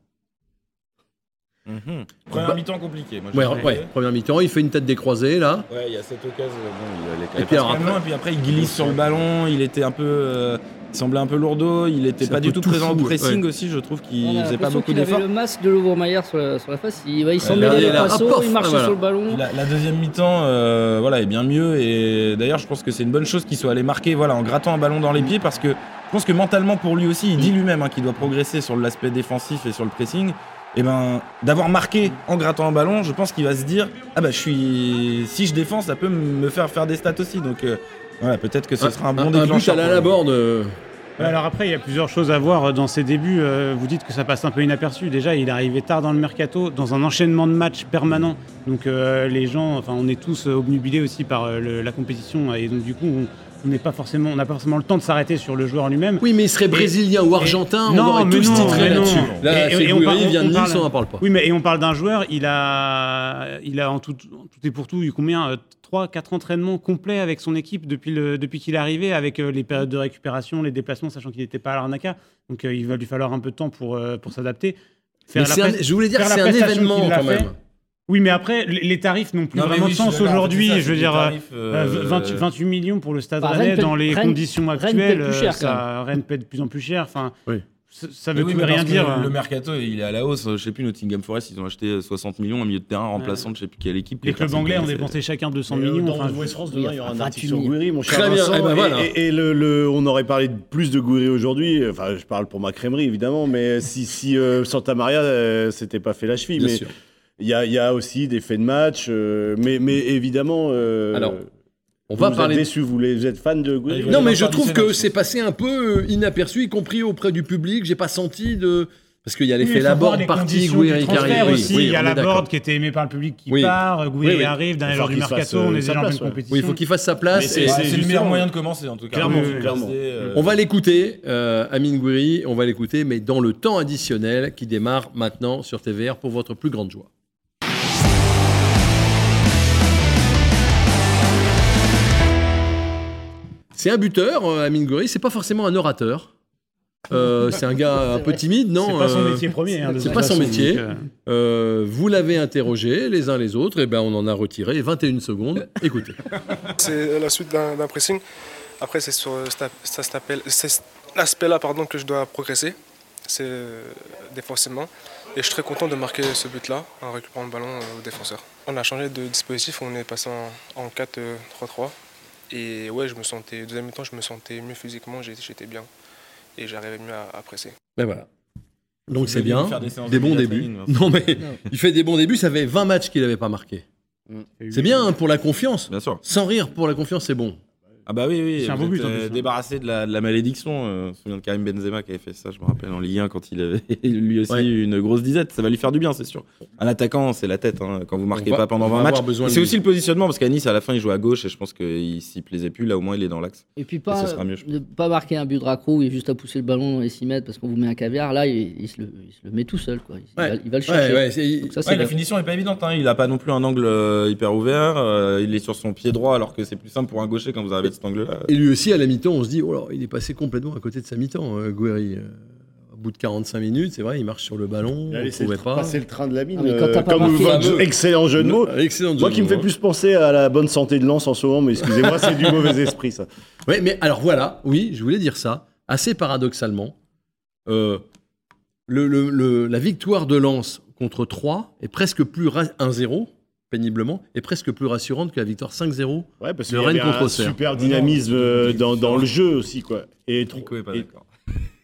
Mhm. Première Bah- mi-temps compliquée. Moi, ouais, ouais, première mi-temps, il fait une tête décroisée, là. Ouais, il y a cette occasion. Bon, il, Et et, puis alors après- et puis après, il glisse sur le ballon. Il était un peu, euh, il semblait un peu lourdeau. Il était C'est pas du tout tout présent fou, au pressing ouais. aussi. Je trouve qu'il a faisait pas beaucoup qu'il avait d'efforts. le masque de Louvre-Maillard sur, la- sur la face. Il, il s'en mêlait les il marchait voilà. sur le ballon. La, la deuxième mi-temps, euh, voilà, est bien mieux. Et d'ailleurs, je pense que c'est une bonne chose qu'il soit allé marquer, voilà, en grattant un ballon dans les pieds, parce que je pense que mentalement pour lui aussi, il dit lui-même hein, qu'il doit progresser sur l'aspect défensif et sur le pressing. Et ben, d'avoir marqué en grattant un ballon, je pense qu'il va se dire, ah bah, je suis, si je défends, ça peut me faire faire des stats aussi. Donc, euh, voilà, peut-être que ce sera un bon un, but déclencheur. à la. Laborde. euh, Ouais, Alors après, il y a plusieurs choses à voir euh, dans ses débuts. Euh, Vous dites que ça passe un peu inaperçu. Déjà, il est arrivé tard dans le mercato, dans un enchaînement de matchs permanent. Donc euh, les gens, enfin, on est tous obnubilés aussi par euh, le- la compétition et donc du coup, on on n'est pas forcément, on n'a pas forcément le temps de s'arrêter sur le joueur en lui-même. Oui, mais il serait brésilien ou argentin, on Non, aurait mais tous non, titré là-dessus. Là, Et- on parle- il vient de Nice, parle- on n'en parle pas. Oui, mais et on parle d'un joueur, il a, il a en tout, en tout et pour tout eu combien euh, 3 4 entraînements complets avec son équipe depuis, le, depuis qu'il est arrivé, avec euh, les périodes de récupération, les déplacements, sachant qu'il n'était pas à l'Arnaca. Donc euh, il va lui falloir un peu de temps pour, euh, pour s'adapter. Un- je voulais dire que c'est un événement quand fait. Oui, mais après, les tarifs n'ont plus Non, vraiment oui, de sens aujourd'hui. Je veux dire, des euh, tarifs, euh, euh, 28, 28 millions pour le Stade Bah, Rennais dans les Rennes- conditions Rennes paie actuelles. plus cher, ça, Rennes paie de plus en plus cher. Enfin, Oui. ça, ça veut oui, et rien dire. Le, le mercato, il est à la hausse. Je sais plus, Nottingham Forest, ils ont acheté 60 millions en milieu de terrain, remplaçant de je sais plus quelle équipe. Les clubs anglais ont dépensé chacun 200 Et, euh, millions. Dans enfin, West France, demain, il y aura un article 28 sur millions. Gouiri, mon cher Très bien, eh ben Et- voilà. et, et le, le- on aurait parlé de plus de Gouiri aujourd'hui. Enfin, je parle pour ma crèmerie, évidemment, mais si, si euh, Santa Maria euh, s'était pas fait la cheville. Bien mais sûr. Il y a, il y a aussi des faits de match. euh, mais, mais évidemment, euh, Alors, On vous va parler. déçus, vous, les- vous êtes fan de Gouiri Ah, Non, Ouais, mais je trouve que c'est passé un peu euh, inaperçu, y compris auprès du public. J'ai pas senti de Parce qu'il y a Oui, l'effet voir Laborde les parti, Gouiri qui arrive. Oui, aussi. oui, il y a la board qui était aimée par le public qui Oui. part. Gouiri Oui, oui. arrive, jour faut du mercato, on est déjà en place, pleine compétition. Oui, il faut qu'il fasse sa place. C'est le meilleur moyen de commencer en tout cas. Clairement, clairement. euh, On va l'écouter, euh, Amine Gouiri, on va l'écouter, mais dans le temps additionnel qui démarre maintenant sur TVR pour votre plus grande joie. C'est un buteur, euh, Amine Gouiri, c'est pas forcément un orateur. Euh, c'est un gars un peu timide, non C'est pas son euh, métier premier. hein, c'est pas son métier. euh, vous l'avez interrogé les uns les autres, et ben on en a retiré 21 secondes. Écoutez. C'est la suite d'un pressing. Après, c'est sur ça s'appelle- c'est cet aspect-là pardon, que je dois progresser. C'est défensivement. Et je suis très content de marquer ce but-là en récupérant le ballon au défenseur. On a changé de dispositif, on est passé en, en 4-3-3. Et ouais, je me sentais, deuxième mi-temps, je me sentais mieux physiquement, j'ai- j'étais bien. Et j'arrivais mieux à, à presser. Ben voilà. Donc c'est bien, des bons débuts. Non mais Non. il fait des bons débuts, ça fait 20 matchs qu'il n'avait pas marqué. C'est bien hein, pour la confiance. Bien sûr. Sans rire pour la confiance, c'est bon. Ah bah oui, oui. C'est un beau but, euh, hein. débarrassé de la, de la malédiction. Euh, on se souvient de Karim Benzema qui avait fait ça, je me rappelle, en Ligue 1 quand il avait lui aussi Ouais. une grosse disette. Ça va lui faire du bien, c'est sûr. Un attaquant, c'est la tête. hein, quand vous marquez va- pas pendant on va 20 matchs. C'est aussi le positionnement parce qu'à Nice, à la fin, il joue à gauche et je pense qu'il s'y plaisait plus. Là, au moins, il est dans l'axe. Et puis Et pas, ce sera mieux, je ne pas marquer un but de raccro et juste à pousser le ballon dans les 6 mètres parce qu'on vous met un caviar. Là, il, il se, le, il se le met tout seul. Quoi. Il, Ouais. va, il va le chercher. Ouais, ouais, c'est- Donc ça, la bien. finition est pas évidente. Hein. Il a pas non plus un angle euh, hyper ouvert. euh, il est sur son pied droit alors que c'est plus simple pour un gaucher quand vous arrivez de cet angle-là. Et lui aussi, à la mi-temps, on se dit, oh là, il est passé complètement à côté de sa mi-temps, euh, Guéry. Euh, Au bout de 45 minutes, c'est vrai, il marche sur le ballon, Il ne pas. passer le train de la mine. Ah, mais quand euh, comme votre excellent jeu de mots. Excellent Moi jeu qui de me fait mots, plus penser à la bonne santé de Lens en ce moment, mais excusez-moi, c'est du mauvais esprit ça. Ouais, mais alors voilà, oui, je voulais dire ça. Assez paradoxalement, euh, le, le- le- la victoire de Lens contre 3 est presque plus ra- 1-0, péniblement, est presque plus rassurante que la victoire 5-0. Ouais, parce y Rennes avait contre un Auxerre. super dynamisme euh, dans, dans le jeu aussi quoi. Et trop- Nico est pas et- d'accord.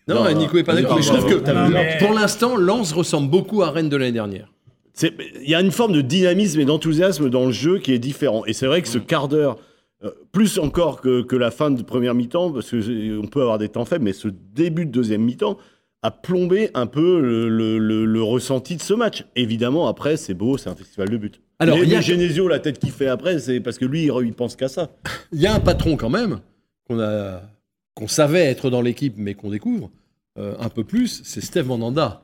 Non, Non, Nico est pas d'accord, mais je trouve que mais- pour l'instant, Lens ressemble beaucoup à Rennes de l'année dernière. Il y a une forme de dynamisme et d'enthousiasme dans le jeu qui est différent. Et c'est vrai que ce quart d'heure, euh, plus encore que, que la fin de première mi-temps, parce qu'on peut avoir des temps faibles, mais ce début de deuxième mi-temps a plombé un peu le, le- le- le ressenti de ce match. Évidemment, après, c'est beau, c'est un festival de buts. Alors, il y a- Genesio, la tête qu'il fait après, c'est parce que lui, il, il pense qu'à ça. Il y a un patron quand même qu'on a qu'on savait être dans l'équipe, mais qu'on découvre euh, un peu plus, c'est Steve Mandanda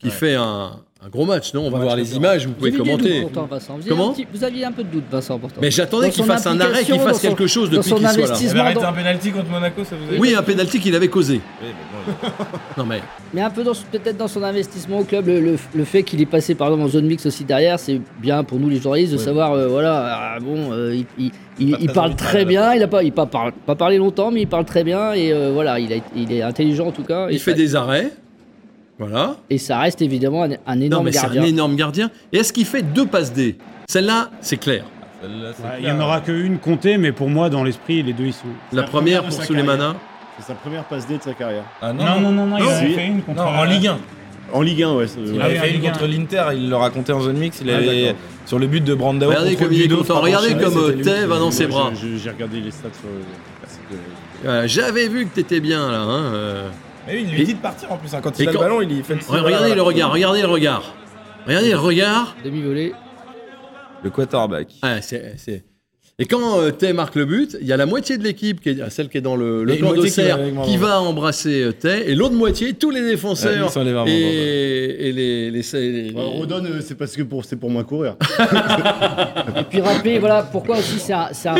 qui fait un, un gros match. Non, on va voir les images, vous pouvez commenter. doutes pourtant, Vincent. Vous Comment petit- Vous aviez un peu de doute, Vincent, pourtant. Mais j'attendais qu'il fasse un arrêt, qu'il fasse quelque chose depuis qu'il soit là. Il avait arrêté un penalty contre Monaco, ça vous a Oui, un pénalty qu'il avait causé. Oui, mais bon, Non mais Mais un peu dans- peut-être dans son investissement au club, le, le- le fait qu'il est passé par exemple en zone mix aussi derrière, c'est bien pour nous les journalistes de savoir, euh, voilà, ah, bon, euh, il, il- il- Pas il très parle très bien, il a pas, il pas, pas parlé longtemps, mais il parle très bien et euh, voilà, il, a- il est intelligent en tout cas. il fait des arrêts. Voilà. et ça reste évidemment un, un Non énorme mais c'est gardien. un énorme gardien. Et est-ce qu'il fait deux passes D? Celle-là, c'est clair. ouais, Il n'y en aura qu'une comptée, mais pour moi, dans l'esprit, les deux, ils sont. La la première première pour sa Sulemana. C'est sa première passe D de sa carrière. Ah, Non, non, non, non, il en a fait une contre. Non, en Ligue 1. En Ligue 1, ouais. Il Ah avait fait une contre 1. l'Inter, il le racontait en zone mix. Il Ah, avait d'accord. sur le but de Brandao. Regardez comme il est content. Regardez comme euh. Thèves va dans ses bras. J'ai regardé les stats sur de- Voilà, J'avais vu que t'étais bien là. hein, euh. Mais oui, il Et- lui dit de partir en plus. hein. Quand Et il a quand- le ballon, il fait le Re- Regardez le regard, regardez le regard. Regardez le regard. Demi-volée. Le quarterback. Ah, c'est- c'est- Et quand euh, Tay marque le but, il y a la moitié de l'équipe, qui est, celle qui est dans le, le Et plan qui va qui embrasser euh, Tay, et l'autre moitié, tous les Ouais, défenseurs et, et les, les, les- Ouais, Rodon, euh, c'est parce que pour, c'est pour moins courir. Et puis rappeler, voilà, pourquoi aussi c'est un, c'est un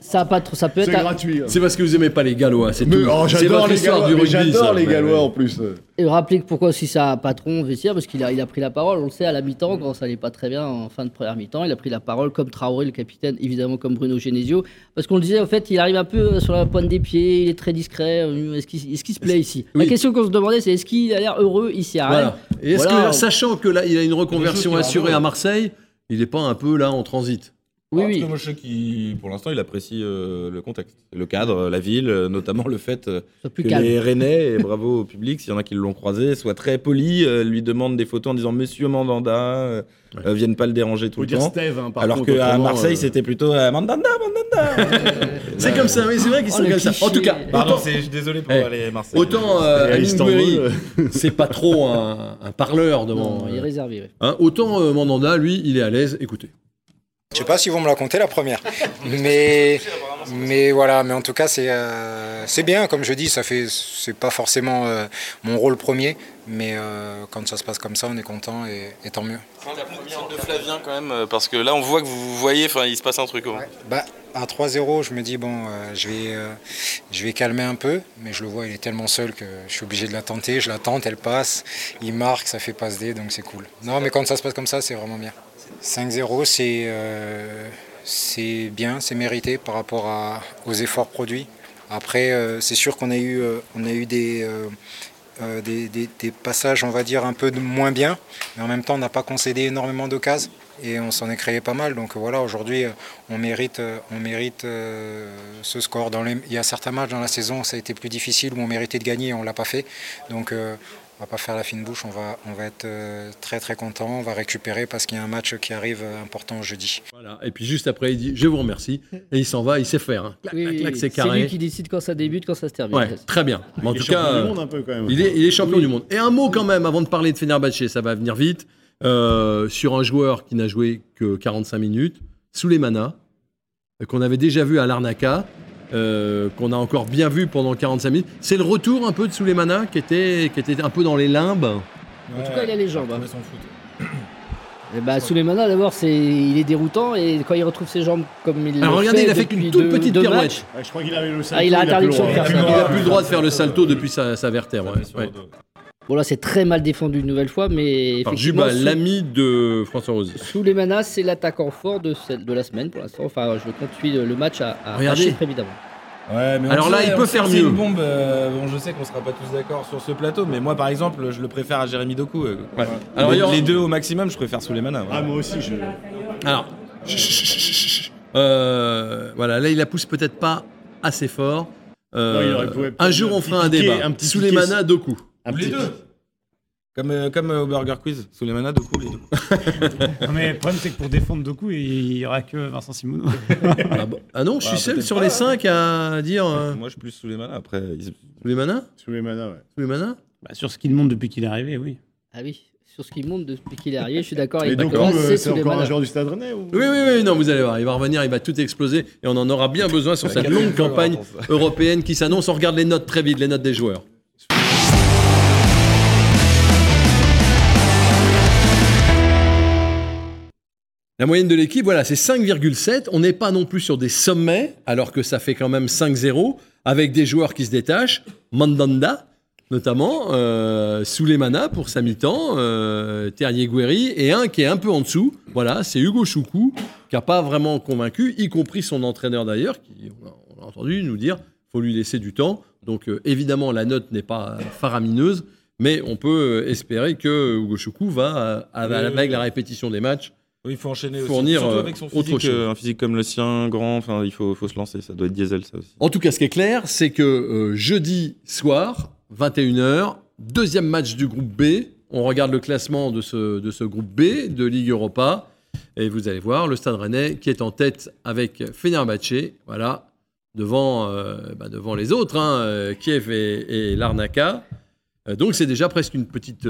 ça a pas trop, ça peut C'est être. un- gratuit. hein. C'est parce que vous aimez pas les Gallois, c'est Mais, tout. oh, c'est j'adore votre les histoire Gallois, du mais rugby. j'adore ça. les Gallois en plus. Et rappeler que pourquoi aussi ça a patron au vestiaire, parce qu'il a, il a pris la parole, on le sait, à la mi-temps, quand ça allait pas très bien en fin de première mi-temps, il a pris la parole comme Traoré, le capitaine, évidemment comme Bruno Genesio, parce qu'on le disait, en fait, il arrive un peu euh, sur la pointe des pieds, il est très discret, euh, est-ce qu'il est-ce qu'il se plaît ici Oui. La question qu'on se demandait, c'est est-ce qu'il a l'air heureux ici à Rennes Voilà. Et est-ce Voilà. que, sachant que là, il a une reconversion assurée à Marseille, il n'est pas un peu là en transit? Oui, oui. cas, moi, je sais qu'il, pour l'instant, il apprécie euh, le contexte, le cadre, la ville, euh, notamment le fait euh, que calme. les Rennais, et bravo au public, s'il y en a qui l'ont croisé, soient très polis, euh, lui demandent des photos en disant Monsieur Mandanda, euh, euh, viennent pas le déranger tout Faut le dire temps. Steve, hein, par Alors qu'à Marseille, euh, c'était plutôt euh, Mandanda, Mandanda. C'est comme ça, oui, c'est vrai qu'ils Oh, sont comme ça. En tout cas, Pardon, autant, c'est- je suis désolé pour Eh, les Marseillais. autant euh, Istanbul, c'est pas trop un, un parleur devant. Non, il est réservé. ouais. hein, autant euh, Mandanda, lui, il est à l'aise. Écoutez. Je sais pas s'ils vont me la compter la première, mais mais voilà, mais en tout cas c'est euh, c'est bien comme je dis, ça fait c'est pas forcément euh, mon rôle premier, mais euh, quand ça se passe comme ça, on est content et, et tant mieux. la première de Flavien quand même, parce que là on voit que vous voyez, enfin il se passe un truc. Bah à 3-0, je me dis bon, je vais je vais calmer un peu, mais je le vois, il est tellement seul que je suis obligé de la tenter. Je la tente, elle passe, il marque, ça fait passe D, donc c'est cool. Non, mais quand ça se passe comme ça, c'est vraiment bien. 5-0, c'est euh, c'est bien, c'est mérité par rapport aux efforts produits. Après, euh, c'est sûr qu'on a eu, euh, des, passages, on va dire, un peu moins bien, mais en même temps, on n'a pas concédé énormément d'occasions et on s'en est créé pas mal. Donc voilà, aujourd'hui, on mérite, ce score. Il y a certains matchs dans la saison, ça a été plus difficile, où on méritait de gagner et on ne l'a pas fait. On va pas faire la fine bouche, on va, on va être euh, très très content, on va récupérer parce qu'il y a un match qui arrive euh, important jeudi. Voilà. Et puis juste après, il dit Je vous remercie. Et il s'en va, il sait faire. hein. Clac, Oui, clac, c'est carré. lui qui décide quand ça débute, quand ça se termine. Ouais, très bien. Mais en il est tout cas, champion du monde un peu quand même. il est, il est champion du monde. Et un mot quand même, avant de parler de Fenerbahçe, ça va venir vite, euh, sur un joueur qui n'a joué que 45 minutes, Souleymana, qu'on avait déjà vu à Larnaca, euh, qu'on a encore bien vu pendant 45 minutes. C'est le retour un peu de Souleymana qui était, qui était un peu dans les limbes. En tout cas, il a les jambes. hein. Et bah, Souleymana, d'abord, c'est, il est déroutant et quand il retrouve ses jambes comme il Alors regardez, fait il a fait depuis qu'une toute deux- petite deux pirouette. Ouais, je crois qu'il avait le salto. Ah, il a interdiction de faire Il ça. n'a plus le droit de faire le salto depuis sa, sa vertèbre. ouais. Ouais. Bon, là, c'est très mal défendu une nouvelle fois, mais Par Juba, l'ami de François Rosy. Souleymana, c'est l'attaquant fort de, celle- de la semaine pour l'instant. Enfin, je compte suivre le match à, à Regardez. évidemment. Ouais, mais Alors là, il on peut faire mieux. une bombe. euh, bon, je sais qu'on sera pas tous d'accord sur ce plateau, mais moi, par exemple, je le préfère à Jérémy Doku. euh. Ouais. Alors, les, deux au maximum, je préfère Souleymana. Ah, moi aussi, je. Alors. Euh, voilà, là il la pousse peut-être pas assez fort. Euh, Non, il un jour on un fera un débat. un petit Souleymana Doku. Un les petit- deux. Comme, euh, comme euh, au Burger Quiz, Souleymana, Doku, les deux. Non, mais le problème, c'est que pour défendre Doku, il n'y aura que Vincent Simoneau. Ah, bon. Ah non, je suis Ah, seul peut-être sur pas, les hein. cinq à dire euh, Moi, je suis plus Souleymana. Après, ils- Souleymana Souleymana, ouais. Souleymana Bah, sur ce qu'il montre depuis qu'il est arrivé, oui. Ah oui, sur ce qui monte depuis qu'il est arrivé, je suis d'accord Et avec donc, Nicolas, euh, c'est c'est encore un joueur du Stade Rennais ou... Oui, oui, oui, non, vous allez voir, il va revenir, il va tout exploser et on en aura bien besoin sur cette longue campagne européenne qui s'annonce. On regarde les notes très vite, les notes des joueurs. La moyenne de l'équipe, voilà, c'est 5,7. On n'est pas non plus sur des sommets, alors que ça fait quand même 5-0, avec des joueurs qui se détachent. Mandanda, notamment, euh, Souleymana pour sa mi-temps, euh, Terrier Guerri, et un qui est un peu en dessous. Voilà, c'est Hugo Choukou, qui n'a pas vraiment convaincu, y compris son entraîneur d'ailleurs, qui, on a, on a entendu nous dire, faut lui laisser du temps. Donc euh, évidemment, la note n'est pas faramineuse, mais on peut euh, espérer que Hugo Choukou va, euh, avec la répétition des matchs, Oui, il faut enchaîner Fournir, aussi. Euh, avec son autre physique, chose. euh, un physique comme le sien, grand, enfin, il faut, faut se lancer. Ça doit être diesel, ça aussi. En tout cas, ce qui est clair, c'est que euh, jeudi soir, 21h, deuxième match du groupe B. On regarde le classement de ce, de ce groupe B de Ligue Europa. Et vous allez voir le Stade Rennais qui est en tête avec Fenerbahçe. Voilà, devant, euh, bah, devant les autres, hein, Kiev et, et Larnaca. Donc c'est déjà presque une petite,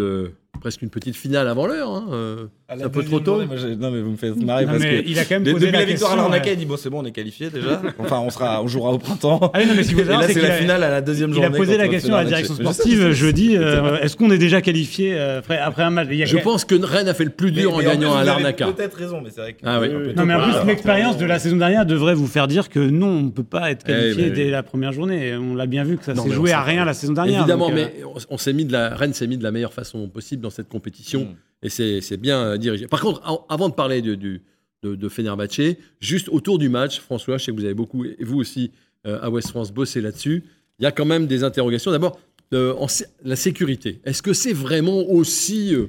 presque une petite finale avant l'heure. hein, un peu trop tôt. non, mais vous me faites marrer Non, parce que. il a quand même de- posé depuis la, la victoire à l'Arnaca, ouais. il dit bon, c'est bon, on est qualifié déjà. Enfin, on, sera, on jouera au printemps. Ah oui, non, mais qu'il faut Et là, c'est la a- finale à la deuxième Il journée. a posé la question à la direction sportive jeudi. euh, Est-ce qu'on est déjà qualifié euh, après, après un match? Il y a Je pense que Rennes a fait le plus Mais- dur en gagnant à vous avez Larnaca. Peut-être raison, mais c'est vrai que. Ah oui. Non, mais en plus, l'expérience de la saison dernière devrait vous faire dire que non, on ne peut pas être Eh, qualifié mais- dès la première journée. On l'a bien vu que ça s'est joué à rien la saison dernière. Évidemment, euh, mais on, on s'est mis de la Rennes s'est mis de la meilleure façon possible dans cette compétition Mm. Et c'est bien euh, dirigé. Par contre, avant de parler de, de, de Fenerbahçe, juste autour du match, François, je sais que vous avez beaucoup et vous aussi euh, à West France bossé là-dessus. Il y a quand même des interrogations. D'abord, euh, la sécurité. Est-ce que c'est vraiment aussi euh,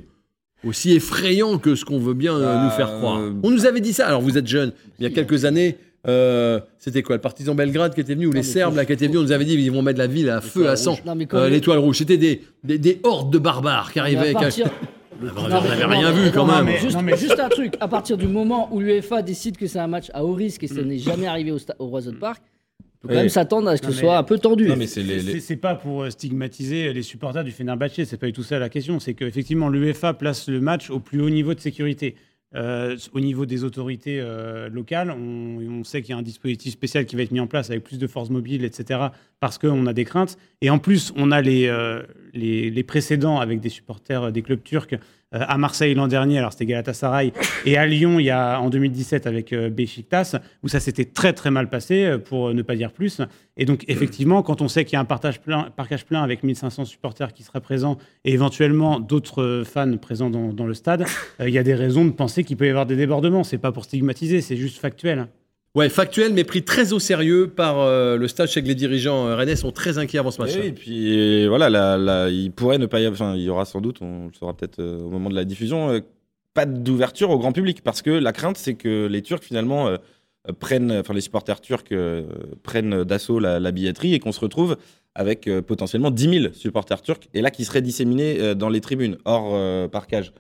aussi effrayant que ce qu'on veut bien nous faire croire? On nous avait dit ça. Alors vous êtes jeune. Il y a quelques années, euh, c'était quoi? Le partisan Belgrade qui était venu ou les Serbes là qui étaient venus On nous avait dit ils vont mettre la ville à feu à sang. L'étoile rouge. C'était des, des, des hordes de barbares qui à arrivaient. partir- on n'avait rien vu quand même. Juste, Non, mais- juste un truc, à partir du moment où l'UEFA décide que c'est un match à haut risque et ça n'est jamais arrivé au, au Roison Park, on peut quand Oui. même s'attendre à ce que Non, ce soit un peu tendu. Non, mais c'est les, pas pour euh, stigmatiser les supporters du Fenerbahçe, c'est pas du tout ça la question. C'est qu'effectivement, l'UEFA place le match au plus haut niveau de sécurité. Euh, au niveau des autorités euh, locales, on, on sait qu'il y a un dispositif spécial qui va être mis en place avec plus de forces mobiles, etc., parce qu'on a des craintes. Et en plus, on a les, euh, les, précédents avec des supporters euh, des clubs turcs euh, à Marseille l'an dernier, alors c'était Galatasaray, et à Lyon il y a, en 2017 avec euh, Beşiktaş, où ça s'était très très mal passé, pour ne pas dire plus. Et donc, effectivement, quand on sait qu'il y a un partage plein, parcage plein avec 1500 supporters qui seraient présents et éventuellement d'autres fans présents dans, dans le stade, il y a des raisons de penser qu'il peut y avoir des débordements. C'est pas pour stigmatiser, c'est juste factuel. Ouais, factuel, mais pris très au sérieux par euh, le sais que les dirigeants euh, rennais sont très inquiets avant ce match. Oui, et puis voilà, là, là, il pourrait ne pas y avoir, enfin, il y aura sans doute, on le saura peut-être euh, au moment de la diffusion, euh, pas d'ouverture au grand public parce que la crainte, c'est que les Turcs finalement euh, euh, prennent, enfin les supporters turcs euh, prennent d'assaut la, la billetterie et qu'on se retrouve avec euh, potentiellement 10 000 supporters turcs et là qui seraient disséminés euh, dans les tribunes hors euh, parcage.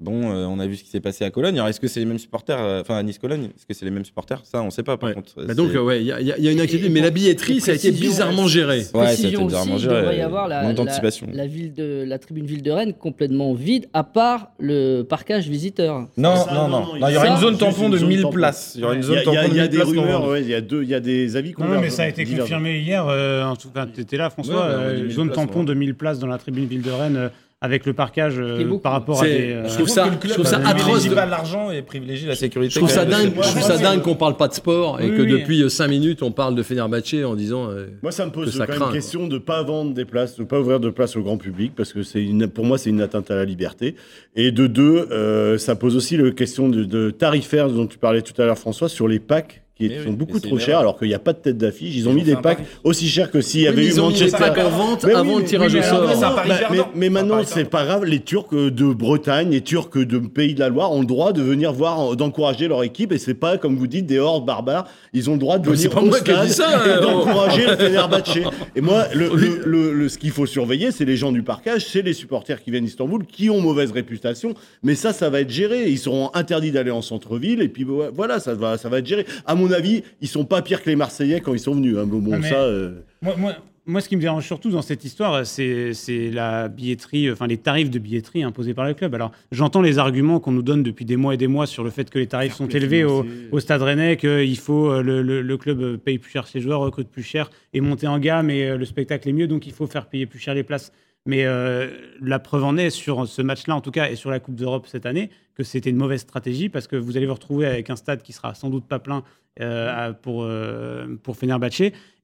Bon, euh, on a vu ce qui s'est passé à Cologne. Alors, est-ce que c'est les mêmes supporters euh, Enfin, à Nice-Cologne, est-ce que c'est les mêmes supporters? Ça, on ne sait pas, par Ouais. contre. Bah donc, euh, ouais, il y, a- y une inquiétude, et mais la billetterie, et ça a été bizarrement géré. Ouais, ça a été bizarrement aussi, il devrait y avoir la, la, ville de, la tribune ville de Rennes complètement vide, à part le parcage visiteur. Non, Ça, non, non, Il y aura une zone tampon de zone 1000 tampon. places. Il y aura une zone tampon de il y a 1000 des places. rumeurs, il y a deux, il y a des avis qu'on Non, mais ça a été confirmé hier. en tout cas, tu étais là, François. 1000 zone tampon de 1000 places dans la tribune ville de Rennes avec le parcage euh, par rapport à des. euh, je trouve ça- que je trouve ça atroce privilégie de- pas l'argent et privilégie la sécurité. Je trouve ça dingue, moi, je trouve ça dingue qu'on parle pas de sport et Oui, que oui. depuis 5 minutes on parle de Fenerbahçe en disant. euh, Moi, ça me que pose ça quand craint, même question de ne pas vendre des places, de ne pas ouvrir de places au grand public, parce que c'est une, pour moi, c'est une atteinte à la liberté. Et de deux, euh, ça pose aussi la question de, de tarifaire dont tu parlais tout à l'heure, François, sur les packs qui Eh oui, sont beaucoup et c'est trop chers, alors qu'il n'y a pas de tête d'affiche. Ils ont Ils mis ont des packs pari. aussi chers que s'il y oui, avait mais eu ils ont mis les Manchester. packs en vente Mais oui, avant le mais- tirage oui, au mais sort. pari bah, perdant. mais, mais maintenant, c'est pas grave. Les Turcs de Bretagne, les Turcs de Pays de la Loire ont le droit de venir voir, d'encourager leur équipe. Et c'est pas, comme vous dites, des hordes barbares. Ils ont le droit de Mais venir c'est pas au moi qui ai stade dit ça, et d'encourager le Fenerbahçe. Et moi, ce qu'il faut surveiller, c'est les gens du parcage, c'est les supporters qui viennent d'Istanbul, qui ont mauvaise réputation. Mais ça, ça va être géré. Ils seront interdits d'aller en centre-ville. Et puis voilà, ça va, ça va être géré. À mon avis, ils sont pas pires que les Marseillais quand ils sont venus. hein. Bon, bon, Ah, ça. euh, Moi, moi, moi, ce qui me dérange surtout dans cette histoire, c'est la billetterie, enfin les tarifs de billetterie imposés par le club. Alors, j'entends les arguments qu'on nous donne depuis des mois et des mois sur le fait que les tarifs sont élevés au, au Stade Rennais, qu'il faut euh, le, le- le club euh, paye plus cher ses joueurs, recrute plus cher, et monter en gamme, et le spectacle est mieux, donc il faut faire payer plus cher les places. Mais euh, la preuve en est sur ce match-là, en tout cas, et sur la Coupe d'Europe cette année, que c'était une mauvaise stratégie parce que vous allez vous retrouver avec un stade qui sera sans doute pas plein euh, pour, euh, pour.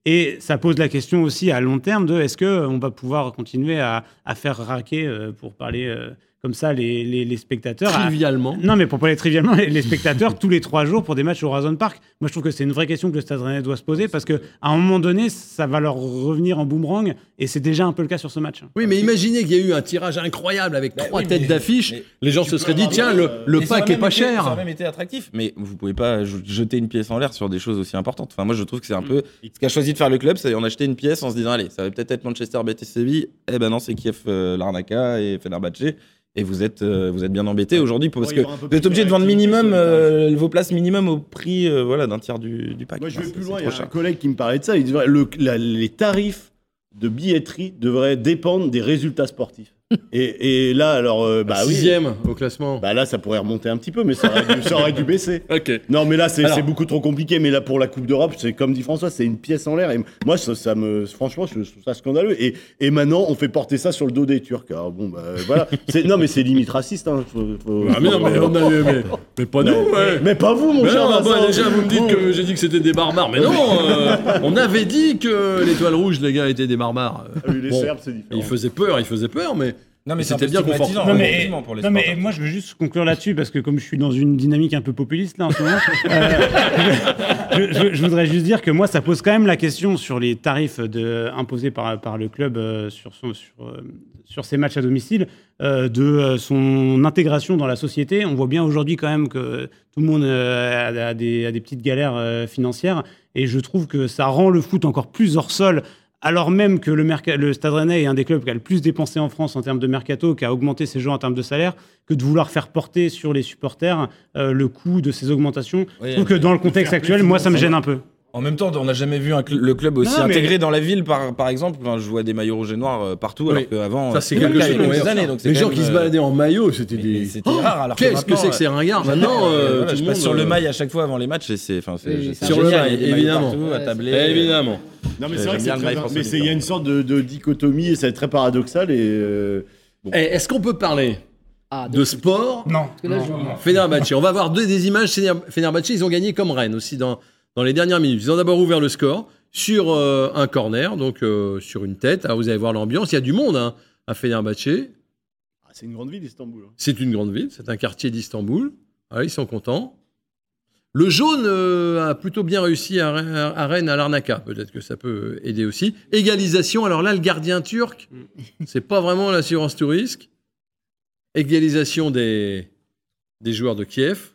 Et ça pose la question aussi à long terme de est-ce qu'on va pouvoir continuer à, à faire raquer, euh, pour parler euh, comme ça, les, les- les spectateurs. à- Trivialement. non, mais pour parler trivialement, les, les spectateurs tous les trois jours pour des matchs au Horizon Park. Moi, je trouve que c'est une vraie question que le Stade Rennais doit se poser parce qu'à un moment donné, ça va leur revenir en boomerang et c'est déjà un peu le cas sur ce match. Oui, mais imaginez qu'il y a eu un tirage incroyable avec Bah trois oui, têtes d'affiche. Les gens se seraient dit tiens, le, le pack est pas été- Ça aurait cher. même été attractif. Mais vous pouvez pas je- jeter une pièce en l'air sur des choses aussi importantes. Enfin, moi, je trouve que c'est un peu. Ce qu'a choisi de faire le club, c'est en acheter une pièce en se disant allez, ça va peut-être être Manchester, Betis, Séville. Eh ben non, c'est Kiev, euh, Larnaca et Fenerbahçe. Et vous êtes, euh, vous êtes bien embêté aujourd'hui parce Ouais, que vous êtes obligé de vendre minimum euh, vos places minimum au prix euh, voilà d'un tiers du, du pack. Moi, je vais c'est- plus loin. Il y a un collègue qui me parlait de ça. Il disait le, la- les tarifs de billetterie devraient dépendre des résultats sportifs. Et, et là, alors, euh, bah oui. Sixième au classement. Bah là, ça pourrait remonter un petit peu, mais ça aurait dû, ça aurait dû baisser. Ok. Non, mais là, c'est beaucoup trop compliqué. Mais là, pour la Coupe d'Europe, c'est comme dit François, c'est une pièce en l'air. Et moi, ça, ça me, franchement, je trouve ça scandaleux. Et, et maintenant, on fait porter ça sur le dos des Turcs. Alors bon, bah voilà. Non, mais c'est limite raciste. Hein. Faut- faut- Ah, mais non, mais, on a, mais, mais pas nous, ouais. Mais pas vous, mon Mais cher non, bah, déjà vous me dites que j'ai dit que c'était des barbares, mais non, euh, on avait dit que l'étoile rouge, les gars, étaient des barbares. Ah oui, les Bon, Serbes, c'est différent. Il faisait peur, il faisait peur, mais Non, mais C'était bien confortable. Non, mais- pour les Non, mais moi, je veux juste conclure là-dessus parce que comme je suis dans une dynamique un peu populiste là en ce moment, euh, je, je- je voudrais juste dire que moi, ça pose quand même la question sur les tarifs de, imposés par, par le club euh, sur, son, sur, euh, sur ses matchs à domicile, euh, de euh, son intégration dans la société. On voit bien aujourd'hui quand même que tout le monde euh, a, a des, a des petites galères euh, financières. Et je trouve que ça rend le foot encore plus hors sol, alors même que le, merca- le Stade Rennais est un des clubs qui a le plus dépensé en France en termes de mercato, qui a augmenté ses joueurs en termes de salaire, que de vouloir faire porter sur les supporters euh, le coût de ces augmentations. Oui, je trouve que dans le contexte actuel, moi, ça me gêne un peu. En même temps, on n'a jamais vu un cl- le club aussi Non, mais- intégré dans la ville, par, par exemple. Enfin, je vois des maillots rouges et noirs euh, partout, Oui. alors qu'avant. Ça, c'est quelque chose. quelques années, donc Les gens qui se euh, baladaient en maillot, c'était mais des. C'était Oh, rare. Alors Qu'est-ce que maintenant, c'est que ces ringards euh, Maintenant, euh, voilà, tout je passe monde, sur le mail à chaque fois avant les matchs et c'est Sur le mail, évidemment. Évidemment. Non, mais c'est vrai que c'est il y a une sorte de, dichotomie et c'est très paradoxal. Et Eh, Est-ce qu'on peut parler Ah, de sport Non. non. Fenerbahçe. On va voir deux, des images. Fener- Fenerbahçe, ils ont gagné comme Rennes aussi dans, dans les dernières minutes. Ils ont d'abord ouvert le score sur euh, un corner, donc euh, sur une tête. Alors vous allez voir l'ambiance. Il y a du monde hein, à Fenerbahçe. ah, c'est une grande ville, Istanbul. hein. C'est une grande ville, c'est un quartier d'Istanbul. Ah, ils sont contents. Le jaune euh, a plutôt bien réussi à, Rennes- à Rennes, à l'Arnaca. Peut-être que ça peut aider aussi. Égalisation. Alors là, le gardien turc, c'est pas vraiment l'assurance tout risque. Égalisation des, des joueurs de Kiev.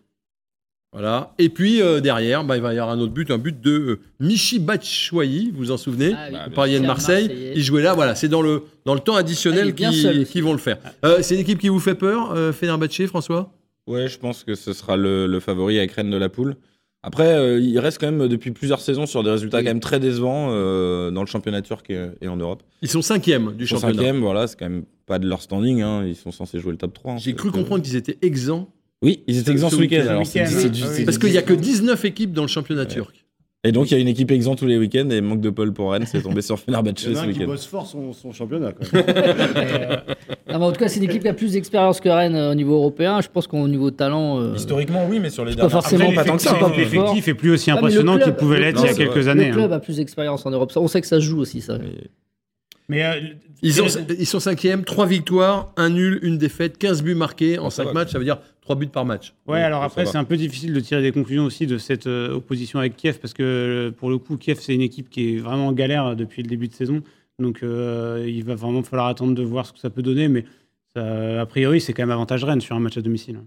Voilà. Et puis euh, derrière, bah, il va y avoir un autre but, un but de euh, Michi Batshuayi, vous vous en souvenez? Ah oui. Vous parliez de Marseille, Marseillais. il jouait là, voilà, c'est dans le, dans le temps Ah, additionnel bien qui, qui vont le faire. Euh, c'est une équipe qui vous fait peur, euh, Fenerbahçe, François? Ouais, je pense que ce sera le, le favori avec Rennes de la poule. Après, euh, il reste quand même depuis plusieurs saisons sur des résultats Oui. quand même très décevants euh, dans le championnat turc et, et en Europe. Ils sont cinquièmes du Ils sont championnat. cinquième, voilà, c'est quand même pas de leur standing. hein, Ils sont censés jouer le top 3. hein, J'ai cru comprendre qu'ils étaient exempts Oui, ils étaient exempts Ce week-end. week-end. alors Ce c'est- week-end, c'est oui. du- Ah oui. c'est Parce du- qu'il n'y a que 19 équipes dans le championnat turc. Et donc, il y a une équipe exempt tous les week-ends et manque de Paul pour Rennes, c'est tombé sur Fenerbahçe Il y en a ce un qui week-end. bosse fort son, son championnat. Non, mais en tout cas, c'est une équipe qui a plus d'expérience que Rennes euh, au niveau européen. Je pense qu'au niveau talent. euh, Historiquement, oui, mais sur les pas dernières forcément Après, pas tant que ça. hein. L'effectif est plus aussi Ah, mais le impressionnant club- qu'il pouvait le l'être club- il y a quelques le années. club hein. a plus d'expérience en Europe. Ça, On sait que ça se joue aussi, ça. Mais- euh, Ils, est- ils sont cinquièmes, 3 victoires, 1 nul, 1 défaite, 15 buts marqués en Ah, ça 5 va. matchs, ça veut dire 3 buts par match. Ouais, Oui, alors après, c'est un peu difficile de tirer des conclusions aussi de cette euh, opposition avec Kiev, parce que euh, pour le coup, Kiev, c'est une équipe qui est vraiment en galère depuis le début de saison. Donc, euh, il va vraiment falloir attendre de voir ce que ça peut donner. Mais ça, a priori, c'est quand même avantage Rennes sur un match à domicile.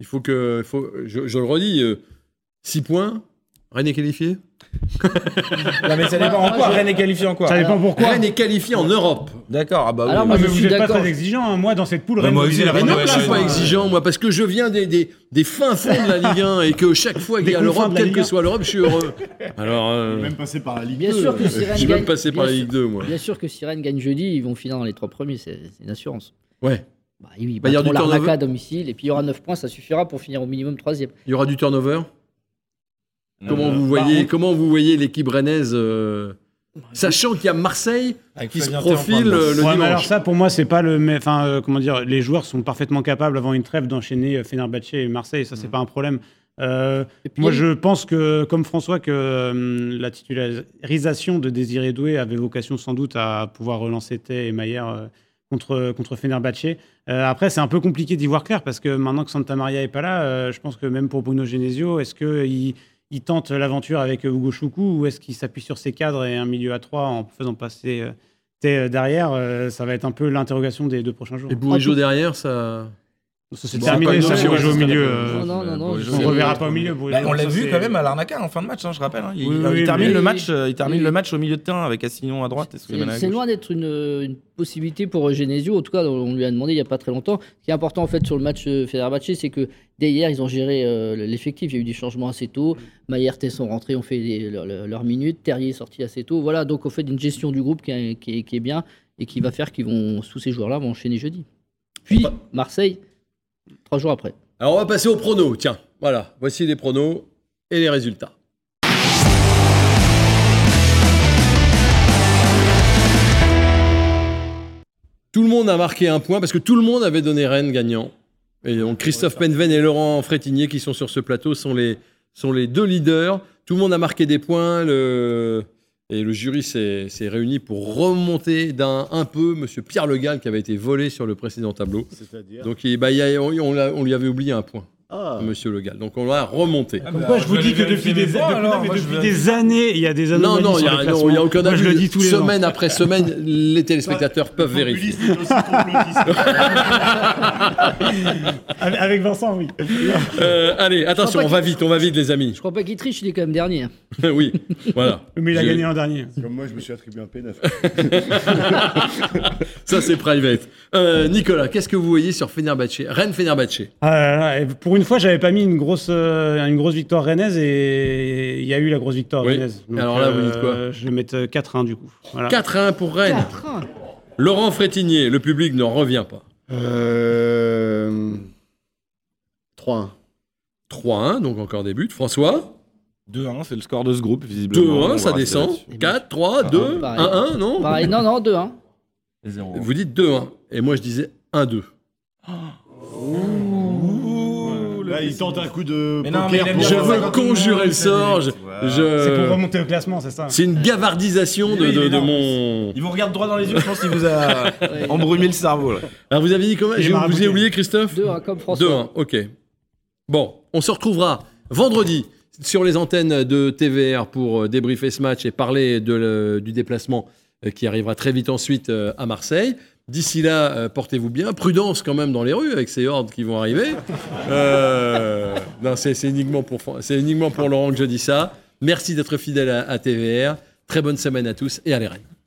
Il faut que, faut, je, je le redis, 6 points, Rennes est qualifié Non, mais ça dépend en quoi. Rennes est qualifié en quoi Ça dépend pourquoi. Rennes est qualifié en Europe. D'accord, ah bah oui. Alors, Ah, moi, mais je vous suis n'êtes pas d'accord. très exigeant. hein. Moi, dans cette poule, Bah, Rennes moi aussi, la mais Mais non, ouais, je suis ouais, pas ouais. exigeant, moi, parce que je viens des, des, des fins fonds de la Ligue 1 et que chaque fois qu'il y a l'Europe, confins de la quelle Ligue que 1. soit l'Europe, je suis heureux. Alors, euh, Même passé par la Ligue Bien 2. sûr que si je Rennes suis gagne- même passé par la bien Ligue 2, moi. Bien sûr que si Rennes gagne jeudi, ils vont finir dans les trois premiers. C'est c'est une assurance. Ouais. Bah, oui, ils Bah, il y aura battront du l'Arnaca turnover. à domicile et puis il y aura 9 points, ça suffira pour finir au minimum troisième. Il y aura du turnover. Comment Euh, vous bah, voyez, comment vous voyez l'équipe rennaise, euh, sachant qu'il y a Marseille Avec qui se profile euh, le Ouais, mais alors dimanche. ça, pour moi, c'est pas le. mais- Enfin, euh, comment dire, les joueurs sont parfaitement capables avant une trêve d'enchaîner euh, Fenerbahçe et Marseille. Ça, c'est pas un problème. Euh, puis, moi, je pense que, comme François, que euh, la titularisation de Désiré Doué avait vocation sans doute à pouvoir relancer Tay et Maillère euh, contre contre Fenerbahçe. Euh, après, c'est un peu compliqué d'y voir clair parce que maintenant que Santa Maria est pas là, euh, je pense que même pour Bruno Genesio, est-ce que il il tente l'aventure avec euh, Hugo Choukou ou est-ce qu'il s'appuie sur ses cadres et un milieu à trois en faisant passer euh, euh, derrière euh, Ça va être un peu l'interrogation des deux prochains jours. Et Bourigeau derrière, ça. Ça c'est terminé, ça c'est nouvelle, au milieu. euh, Non, non, non, On reverra pas au milieu. On l'a vu quand même à l'Arnaca en fin de match, hein, je rappelle. Il, termine le match, euh, il termine Oui. le match au milieu de terrain avec Assignon à droite. C'est loin d'être une, une possibilité pour Genesio. En tout cas, on lui a demandé il n'y a pas très longtemps. Ce qui est important en fait sur le match euh, Fenerbahçe, c'est que dès hier, ils ont géré euh, l'effectif. Il y a eu des changements assez tôt. Maillère, Tay sont rentrés, ont fait leurs minutes. Terrier est sorti assez tôt. Voilà, donc on fait une gestion du groupe qui est, bien et qui va faire qu'ils vont, tous ces joueurs-là vont enchaîner jeudi. Puis Marseille, trois jours après. Alors on va passer aux pronos. Tiens, voilà, voici les pronos et les résultats. Tout le monde a marqué un point parce que tout le monde avait donné Rennes gagnant. Et donc Christophe Penven et Laurent Frétinier qui sont sur ce plateau sont les, sont les deux leaders. Tout le monde a marqué des points. Le, et le jury s'est réuni pour remonter d'un un peu Monsieur Pierre Le Gall qui avait été volé sur le précédent tableau. C'est-à-dire. Donc il- bah, il y a- on, on l'a- on lui avait oublié un point. Ah. monsieur Le Gall. Donc on va remonter. Comme quoi, je vous dis que depuis des, depuis- non, mais depuis des années, il y a des Non, anomalies non, il n'y a, classements. non, il y a aucun Moi, je le dis tous les ans. Semaine après semaine, les téléspectateurs peuvent vérifier. Avec Vincent, oui. Euh, allez, attention, on va vite, on va vite, les amis. Je crois pas qu'il triche, il est quand même dernier. oui, voilà. Mais il a gagné l'an dernier. Comme moi, je me suis attribué un P9. Ça, c'est private. Euh, Nicolas, qu'est-ce que vous voyez sur Fenerbahçe Rennes-Fenerbahçe? Ah là là, et pour une fois, j'avais pas mis une grosse, euh, une grosse victoire rennaise et il y a eu la grosse victoire Oui. rennaise. Alors là, vous dites quoi euh, Je vais mettre euh, 4-1 du coup. Voilà. 4-1 pour Rennes. 4-1. Laurent Frétinier, le public n'en revient pas. Euh... 3-1. 3-1, donc encore des buts. François 2-1, c'est le score de ce groupe, visiblement. 2-1, On ça descend. là-dessus. 4, 3, 2, pareil. 1-1, non Pareil, non, non, 2-1. Et zéro. Vous dites 2-1. Et moi, je disais 1-2. Là, il tente un coup de Mais non, poker mais il aime pour- Je veux conjurer le sort. je- Voilà. je- C'est pour remonter au classement, c'est ça C'est une gavardisation de, Oui, de- mais de non. mon. Il vous regarde droit dans les yeux, je pense qu'il vous a embrumé le cerveau. Là. Alors, vous avez dit comment Il est J'ai- Vous marabouté. avez oublié, Christophe 2-1, comme François. 2-1, ok. Bon, on se retrouvera vendredi sur les antennes de TVR pour euh, débriefer ce match et parler de le- du déplacement euh, qui arrivera très vite ensuite euh, à Marseille. D'ici là, euh, portez-vous bien. Prudence quand même dans les rues avec ces hordes qui vont arriver. Euh, c'est uniquement, pour, Laurent que je dis ça. Merci d'être fidèle à, TVR. Très bonne semaine à tous et à les.